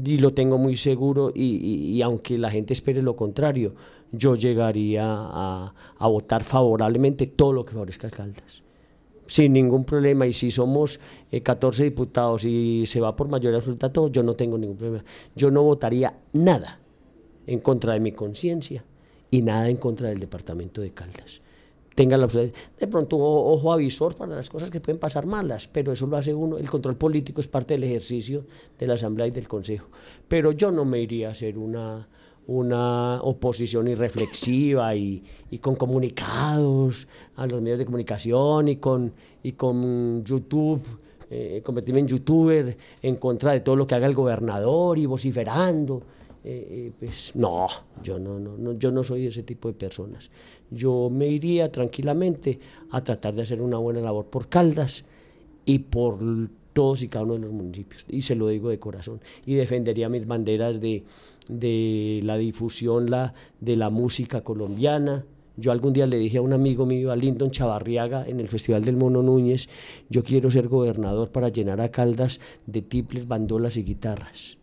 y lo tengo muy seguro y, y, aunque la gente espere lo contrario, yo llegaría a, a votar favorablemente todo lo que favorezca a Caldas sin ningún problema. Y si somos 14 eh, diputados y se va por mayoría absoluta todo, yo no tengo ningún problema. Yo no votaría nada en contra de mi conciencia y nada en contra del departamento de Caldas. Tenga la de pronto ojo avisor para las cosas que pueden pasar malas, pero eso lo hace uno. El control político es parte del ejercicio de la Asamblea y del Consejo. Pero yo no me iría a hacer una una oposición irreflexiva y, con comunicados a los medios de comunicación y con, YouTube, eh, convertirme en youtuber en contra de todo lo que haga el gobernador y vociferando. Eh, eh, pues no, yo no, yo no soy ese tipo de personas. Yo me iría tranquilamente a tratar de hacer una buena labor por Caldas y por todos y cada uno de los municipios, y se lo digo de corazón, y defendería mis banderas de, de la difusión la, de la música colombiana. Yo algún día le dije a un amigo mío, a Lindon Chavarriaga, en el Festival del Mono Núñez, yo quiero ser gobernador para llenar a Caldas de tiples, bandolas y guitarras.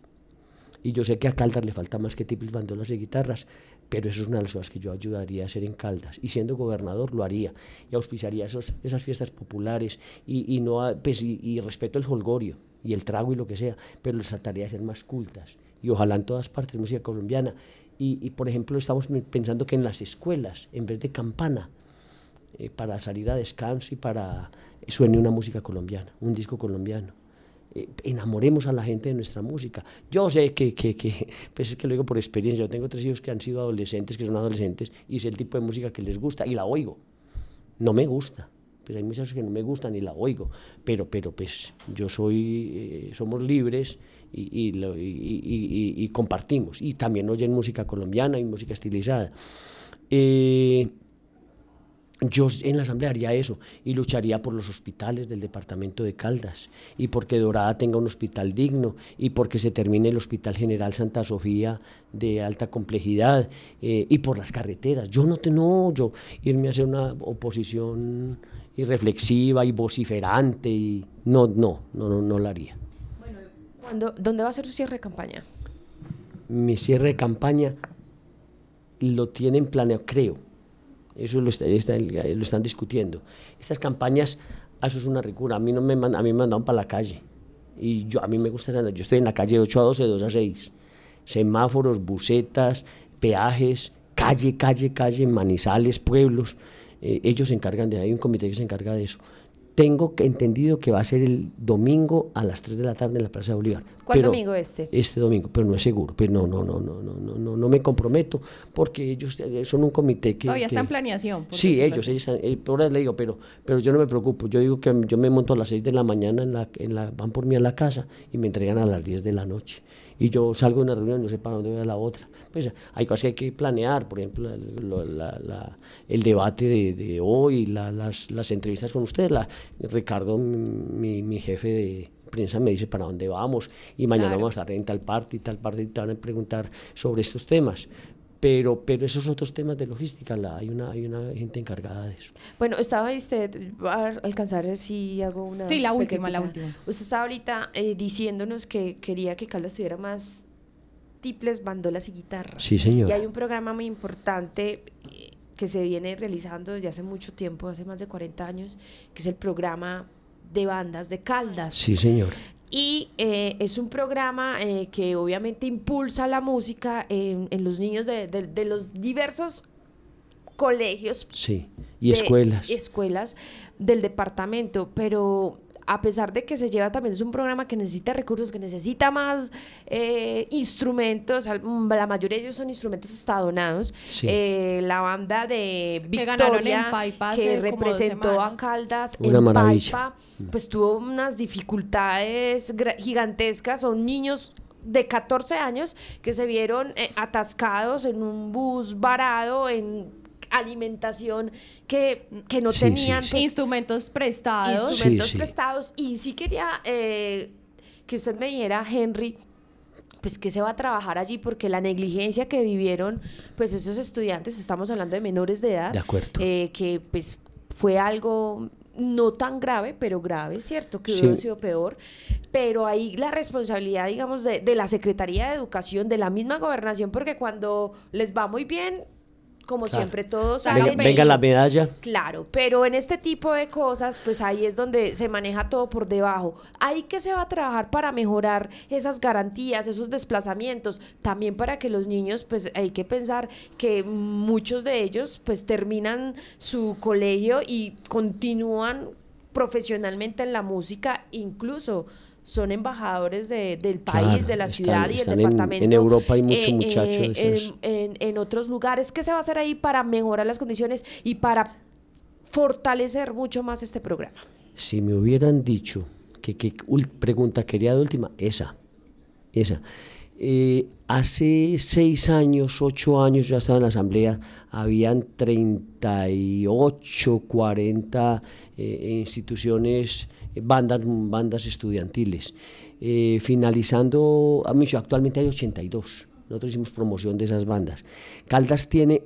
Y yo sé que a Caldas le falta más que tiples, bandolas y guitarras, pero eso es una de las cosas que yo ayudaría a hacer en Caldas. Y siendo gobernador lo haría, y auspiciaría esos, esas fiestas populares, y, y no, pues, y, respeto el holgorio, y el trago y lo que sea, pero les trataría de ser más cultas y ojalá en todas partes música colombiana. Y, por ejemplo, estamos pensando que en las escuelas, en vez de campana, eh, para salir a descanso y para suene una música colombiana, un disco colombiano. Eh, enamoremos a la gente de nuestra música. Yo sé que, que, que, pues es que lo digo por experiencia, yo tengo tres hijos que han sido adolescentes, que son adolescentes, y sé el tipo de música que les gusta y la oigo. No me gusta, pero hay muchas que no me gustan y la oigo, pero, pero pues yo soy, eh, somos libres y, y, compartimos. Y también oyen música colombiana y música estilizada. Eh, yo en la Asamblea haría eso y lucharía por los hospitales del departamento de Caldas y porque Dorada tenga un hospital digno y porque se termine el Hospital General Santa Sofía de alta complejidad eh, y por las carreteras. Yo no tengo, yo irme a hacer una oposición irreflexiva y vociferante y no, no, no, no, no la haría. ¿Dónde va a ser su cierre de campaña? Mi cierre de campaña lo tienen planeado, creo. Eso lo, están discutiendo. Estas campañas, eso es una ricura. A mí, no me, a mí me mandaron para la calle. Y yo, a mí me gusta, yo estoy en la calle 8 a 12, 2 a 6. Semáforos, bucetas, peajes, calle, calle, calle, manizales, pueblos. Eh, ellos se encargan de, hay un comité que se encarga de eso tengo entendido que va a ser el domingo a las 3 de la tarde en la Plaza de Bolívar. ¿Cuál domingo este? Este domingo, pero no es seguro. Pues no, no, no, no, no, no, no, no me comprometo porque ellos eh, son un comité que... Todavía está en planeación. Sí, ellos, ellos están, eh, ahora le digo, pero, pero yo no me preocupo. Yo digo que yo me monto a las 6 de la mañana, en la, en la, van por mí a la casa y me entregan a las 10 de la noche y yo salgo de una reunión, no sé para dónde voy a la otra. Pues hay cosas que hay que planear, por ejemplo, el debate de, hoy, las, las, entrevistas con ustedes. La, Ricardo, mi, mi, jefe de prensa, me dice para dónde vamos y mañana vamos a estar en tal parte y tal parte y te van a preguntar sobre estos temas pero, pero esos otros temas de logística, la, hay, una, hay una gente encargada de eso. Bueno, estaba usted, va a alcanzar si hago una... Sí, la última, la última. Usted estaba ahorita eh, diciéndonos que quería que Caldas tuviera más tiples, bandolas y guitarras. Sí, señor. Y hay un programa muy importante eh, que se viene realizando desde hace mucho tiempo, hace más de 40 años, que es el programa de bandas de Caldas. Sí, señor. Y eh, es un programa eh, que obviamente impulsa la música en, los niños de, de, los diversos colegios. Sí, y escuelas. Escuelas del departamento, pero a pesar de que se lleva también, es un programa que necesita recursos, que necesita más eh, instrumentos, la mayoría de ellos son instrumentos estadonados. Eh, la banda de Victoria, que, representó a Caldas en Paipa, pues tuvo unas dificultades gigantescas, son niños de 14 años que se vieron eh, atascados en un bus varado en alimentación que, que no tenían. Pues, instrumentos prestados. Instrumentos prestados. Y sí quería eh, que usted me dijera, Henry, pues que se va a trabajar allí porque la negligencia que vivieron pues esos estudiantes, estamos hablando de menores de edad, de acuerdo. Eh, que pues fue algo no tan grave, pero grave, ¿cierto? Que hubiera sido peor. Pero ahí la responsabilidad, digamos, de, de la Secretaría de Educación, de la misma gobernación, porque cuando les va muy bien, como siempre todos venga, venga, la medalla. Claro, pero en este tipo de cosas, pues ahí es donde se maneja todo por debajo. Ahí que se va a trabajar para mejorar esas garantías, esos desplazamientos, también para que los niños, pues hay que pensar que muchos de ellos, pues terminan su colegio y continúan profesionalmente en la música, incluso son embajadores de, del país, de la ciudad y el departamento. En, Europa hay muchos eh, muchachos. Eh, en, en, otros lugares. ¿Qué se va a hacer ahí para mejorar las condiciones y para fortalecer mucho más este programa? Si me hubieran dicho que qué pregunta quería de última, esa, esa. Eh, hace seis años, ocho años, ya estaba en la asamblea, habían 38, 40 instituciones bandas, bandas estudiantiles. Eh, finalizando, actualmente hay 82. Nosotros hicimos promoción de esas bandas. Caldas tiene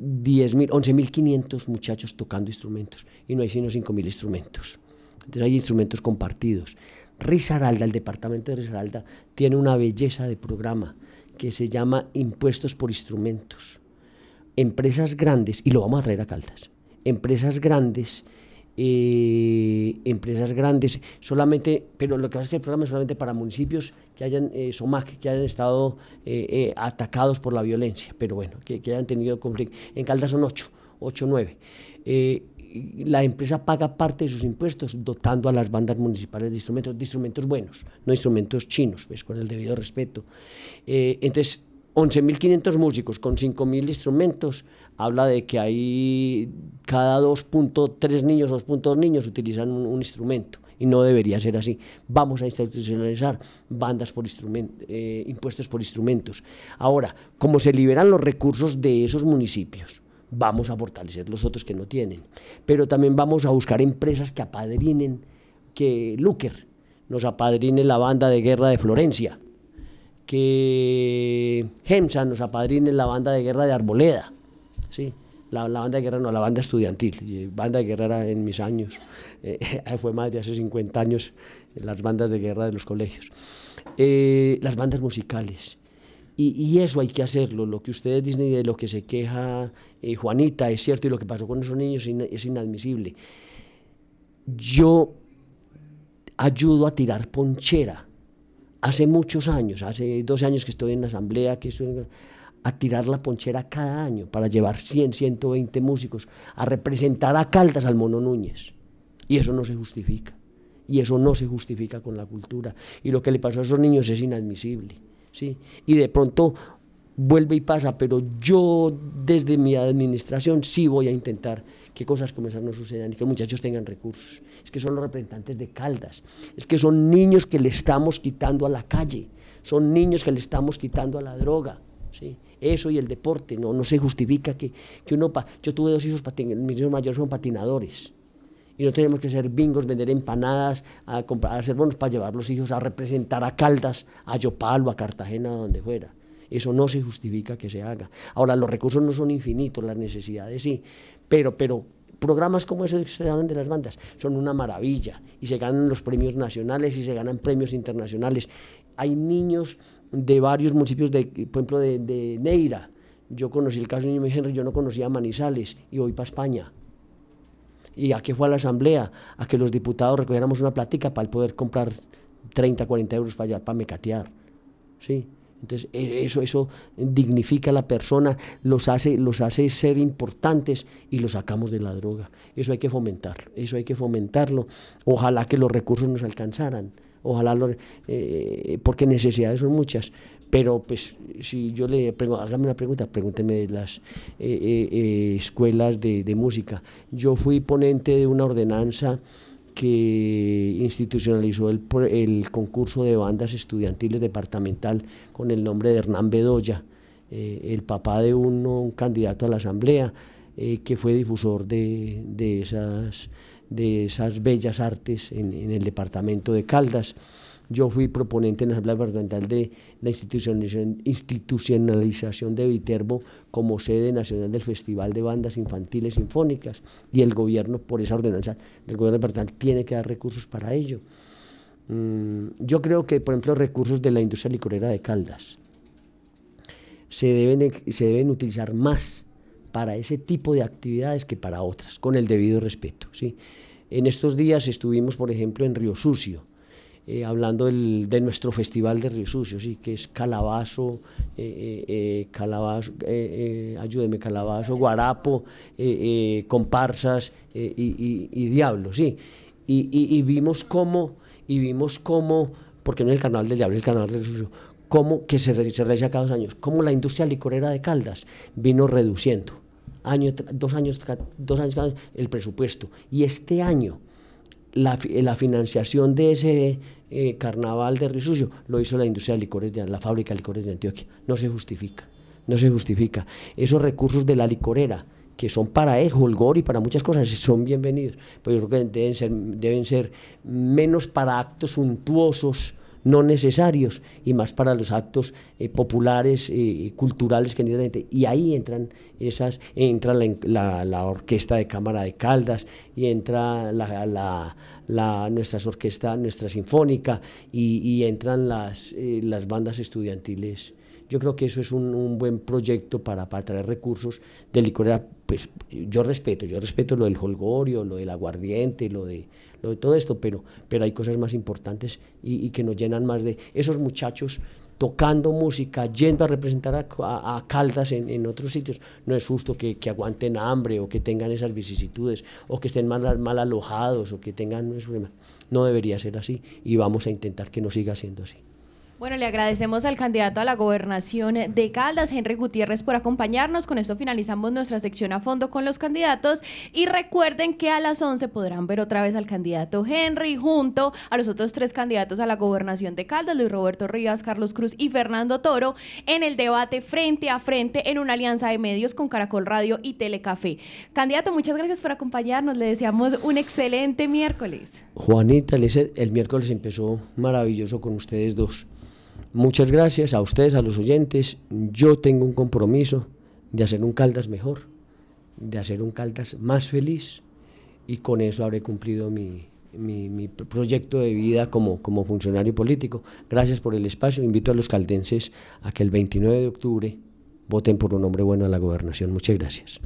10.000, 11.500 muchachos tocando instrumentos y no hay sino 5.000 instrumentos. Entonces hay instrumentos compartidos. Risaralda, el departamento de Risaralda, tiene una belleza de programa que se llama Impuestos por Instrumentos. Empresas grandes, y lo vamos a traer a Caldas, empresas grandes eh, empresas grandes, solamente, pero lo que pasa es que el programa es solamente para municipios que hayan, eh, SOMAC, que hayan estado eh, eh, atacados por la violencia, pero bueno, que, hayan tenido conflicto. En Caldas son 8, 8, 9. la empresa paga parte de sus impuestos dotando a las bandas municipales de instrumentos, de instrumentos buenos, no instrumentos chinos, pues con el debido respeto. entonces, 11.500 músicos con 5.000 instrumentos, habla de que hay cada 2.3 niños, 2.2 niños utilizan un, instrumento y no debería ser así. Vamos a institucionalizar bandas por instrumentos, eh, impuestos por instrumentos. Ahora, como se liberan los recursos de esos municipios, vamos a fortalecer los otros que no tienen. Pero también vamos a buscar empresas que apadrinen, que Luker nos apadrine la banda de guerra de Florencia, que Gemsa nos apadrine la banda de guerra de Arboleda, ¿sí? La, banda de guerra no, la banda estudiantil. banda de guerra era en mis años, eh, fue madre hace 50 años, las bandas de guerra de los colegios. Eh, las bandas musicales. Y, eso hay que hacerlo. Lo que ustedes dicen y de lo que se queja eh, Juanita es cierto y lo que pasó con esos niños es inadmisible. Yo ayudo a tirar ponchera. Hace muchos años, hace 12 años que estoy en la asamblea, que estoy a tirar la ponchera cada año para llevar 100, 120 músicos a representar a Caldas al Mono Núñez. Y eso no se justifica. Y eso no se justifica con la cultura. Y lo que le pasó a esos niños es inadmisible. ¿sí? Y de pronto vuelve y pasa, pero yo desde mi administración sí voy a intentar que cosas como esas no sucedan y que los muchachos tengan recursos. Es que son los representantes de Caldas, es que son niños que le estamos quitando a la calle, son niños que le estamos quitando a la droga. ¿Sí? Eso y el deporte, no, no se justifica que, que uno... yo tuve dos hijos, mis hijos mayores son patinadores. Y no tenemos que ser bingos, vender empanadas, a, comprar, hacer bonos para llevar los hijos a representar a Caldas, a Yopal o a Cartagena, donde fuera. Eso no se justifica que se haga. Ahora, los recursos no son infinitos, las necesidades sí, pero, pero programas como ese que de las bandas son una maravilla y se ganan los premios nacionales y se ganan premios internacionales. Hay niños de varios municipios, de, por ejemplo, de, Neira. Yo conocí el caso de Niño Henry, yo no conocía Manizales y voy para España. ¿Y a qué fue a la asamblea? A que los diputados recogiéramos una plática para poder comprar 30, 40 euros para allá, para mecatear. ¿Sí? Entonces, e, eso, eso dignifica a la persona, los hace, los hace ser importantes y los sacamos de la droga. Eso hay que fomentarlo, eso hay que fomentarlo. Ojalá que los recursos nos alcanzaran ojalá, eh, porque necesidades son muchas, pero pues si yo le pregunto, hágame una pregunta, pregúnteme de las eh, eh, escuelas de, música. Yo fui ponente de una ordenanza que institucionalizó el, el, concurso de bandas estudiantiles departamental con el nombre de Hernán Bedoya, el papá de un candidato a la asamblea, que fue difusor de, de esas de esas bellas artes en, el departamento de Caldas. yo fui proponente en la Asamblea Departamental de la institucionalización de Viterbo como sede nacional del Festival de Bandas Infantiles Sinfónicas y el gobierno, por esa ordenanza, el gobierno departamental tiene que dar recursos para ello. Mm, yo creo que, por ejemplo, recursos de la industria licorera de Caldas se deben, se deben utilizar más para ese tipo de actividades que para otras, con el debido respeto. ¿sí? En estos días estuvimos, por ejemplo, en Río Sucio, eh, hablando de nuestro festival de Río Sucio, ¿sí? que es Calabazo, eh, eh, Calabazo ayúdeme, Calabazo, Guarapo, comparsas y, y, Diablo, ¿sí? Y, vimos cómo, y vimos cómo, porque no es el canal del Diablo, es el canal de Río Sucio, cómo, que se, se realiza cada dos años, cómo la industria licorera de Caldas vino reduciendo año, dos años, dos años el presupuesto. Y este año la, financiación de ese eh, carnaval de Risucio lo hizo la industria de licores, de, la fábrica de licores de Antioquia. No se justifica, no se justifica. Esos recursos de la licorera que son para el holgor y para muchas cosas, son bienvenidos. Pero yo creo que deben ser, deben ser menos para actos suntuosos, no necesarios y más para los actos eh, populares y eh, culturales que y ahí entran esas entra la, la, orquesta de cámara de Caldas y entra la, la nuestra orquesta nuestra sinfónica y, y entran las, eh, las bandas estudiantiles yo creo que eso es un, buen proyecto para, para, traer recursos de licorera. Pues yo respeto, yo respeto lo del holgorio, lo del aguardiente, lo de, de todo esto, pero, pero hay cosas más importantes y, que nos llenan más de esos muchachos tocando música, yendo a representar a, Caldas en, otros sitios, no es justo que, aguanten hambre o que tengan esas vicisitudes o que estén mal, mal alojados o que tengan... No debería ser así y vamos a intentar que no siga siendo así. Bueno, le agradecemos al candidato a la gobernación de Caldas, Henry Gutiérrez, por acompañarnos. Con esto finalizamos nuestra sección a fondo con los candidatos. Y recuerden que a las 11 podrán ver otra vez al candidato Henry junto a los otros tres candidatos a la gobernación de Caldas, Luis Roberto Rivas, Carlos Cruz y Fernando Toro, en el debate frente a frente en una alianza de medios con Caracol Radio y Telecafé. Candidato, muchas gracias por acompañarnos. Le deseamos un excelente miércoles. Juanita, el miércoles empezó maravilloso con ustedes dos. Muchas gracias a ustedes, a los oyentes. Yo tengo un compromiso de hacer un Caldas mejor, de hacer un Caldas más feliz y con eso habré cumplido mi, proyecto de vida como, como funcionario político. Gracias por el espacio. Invito a los caldenses a que el 29 de octubre voten por un hombre bueno a la gobernación. Muchas gracias.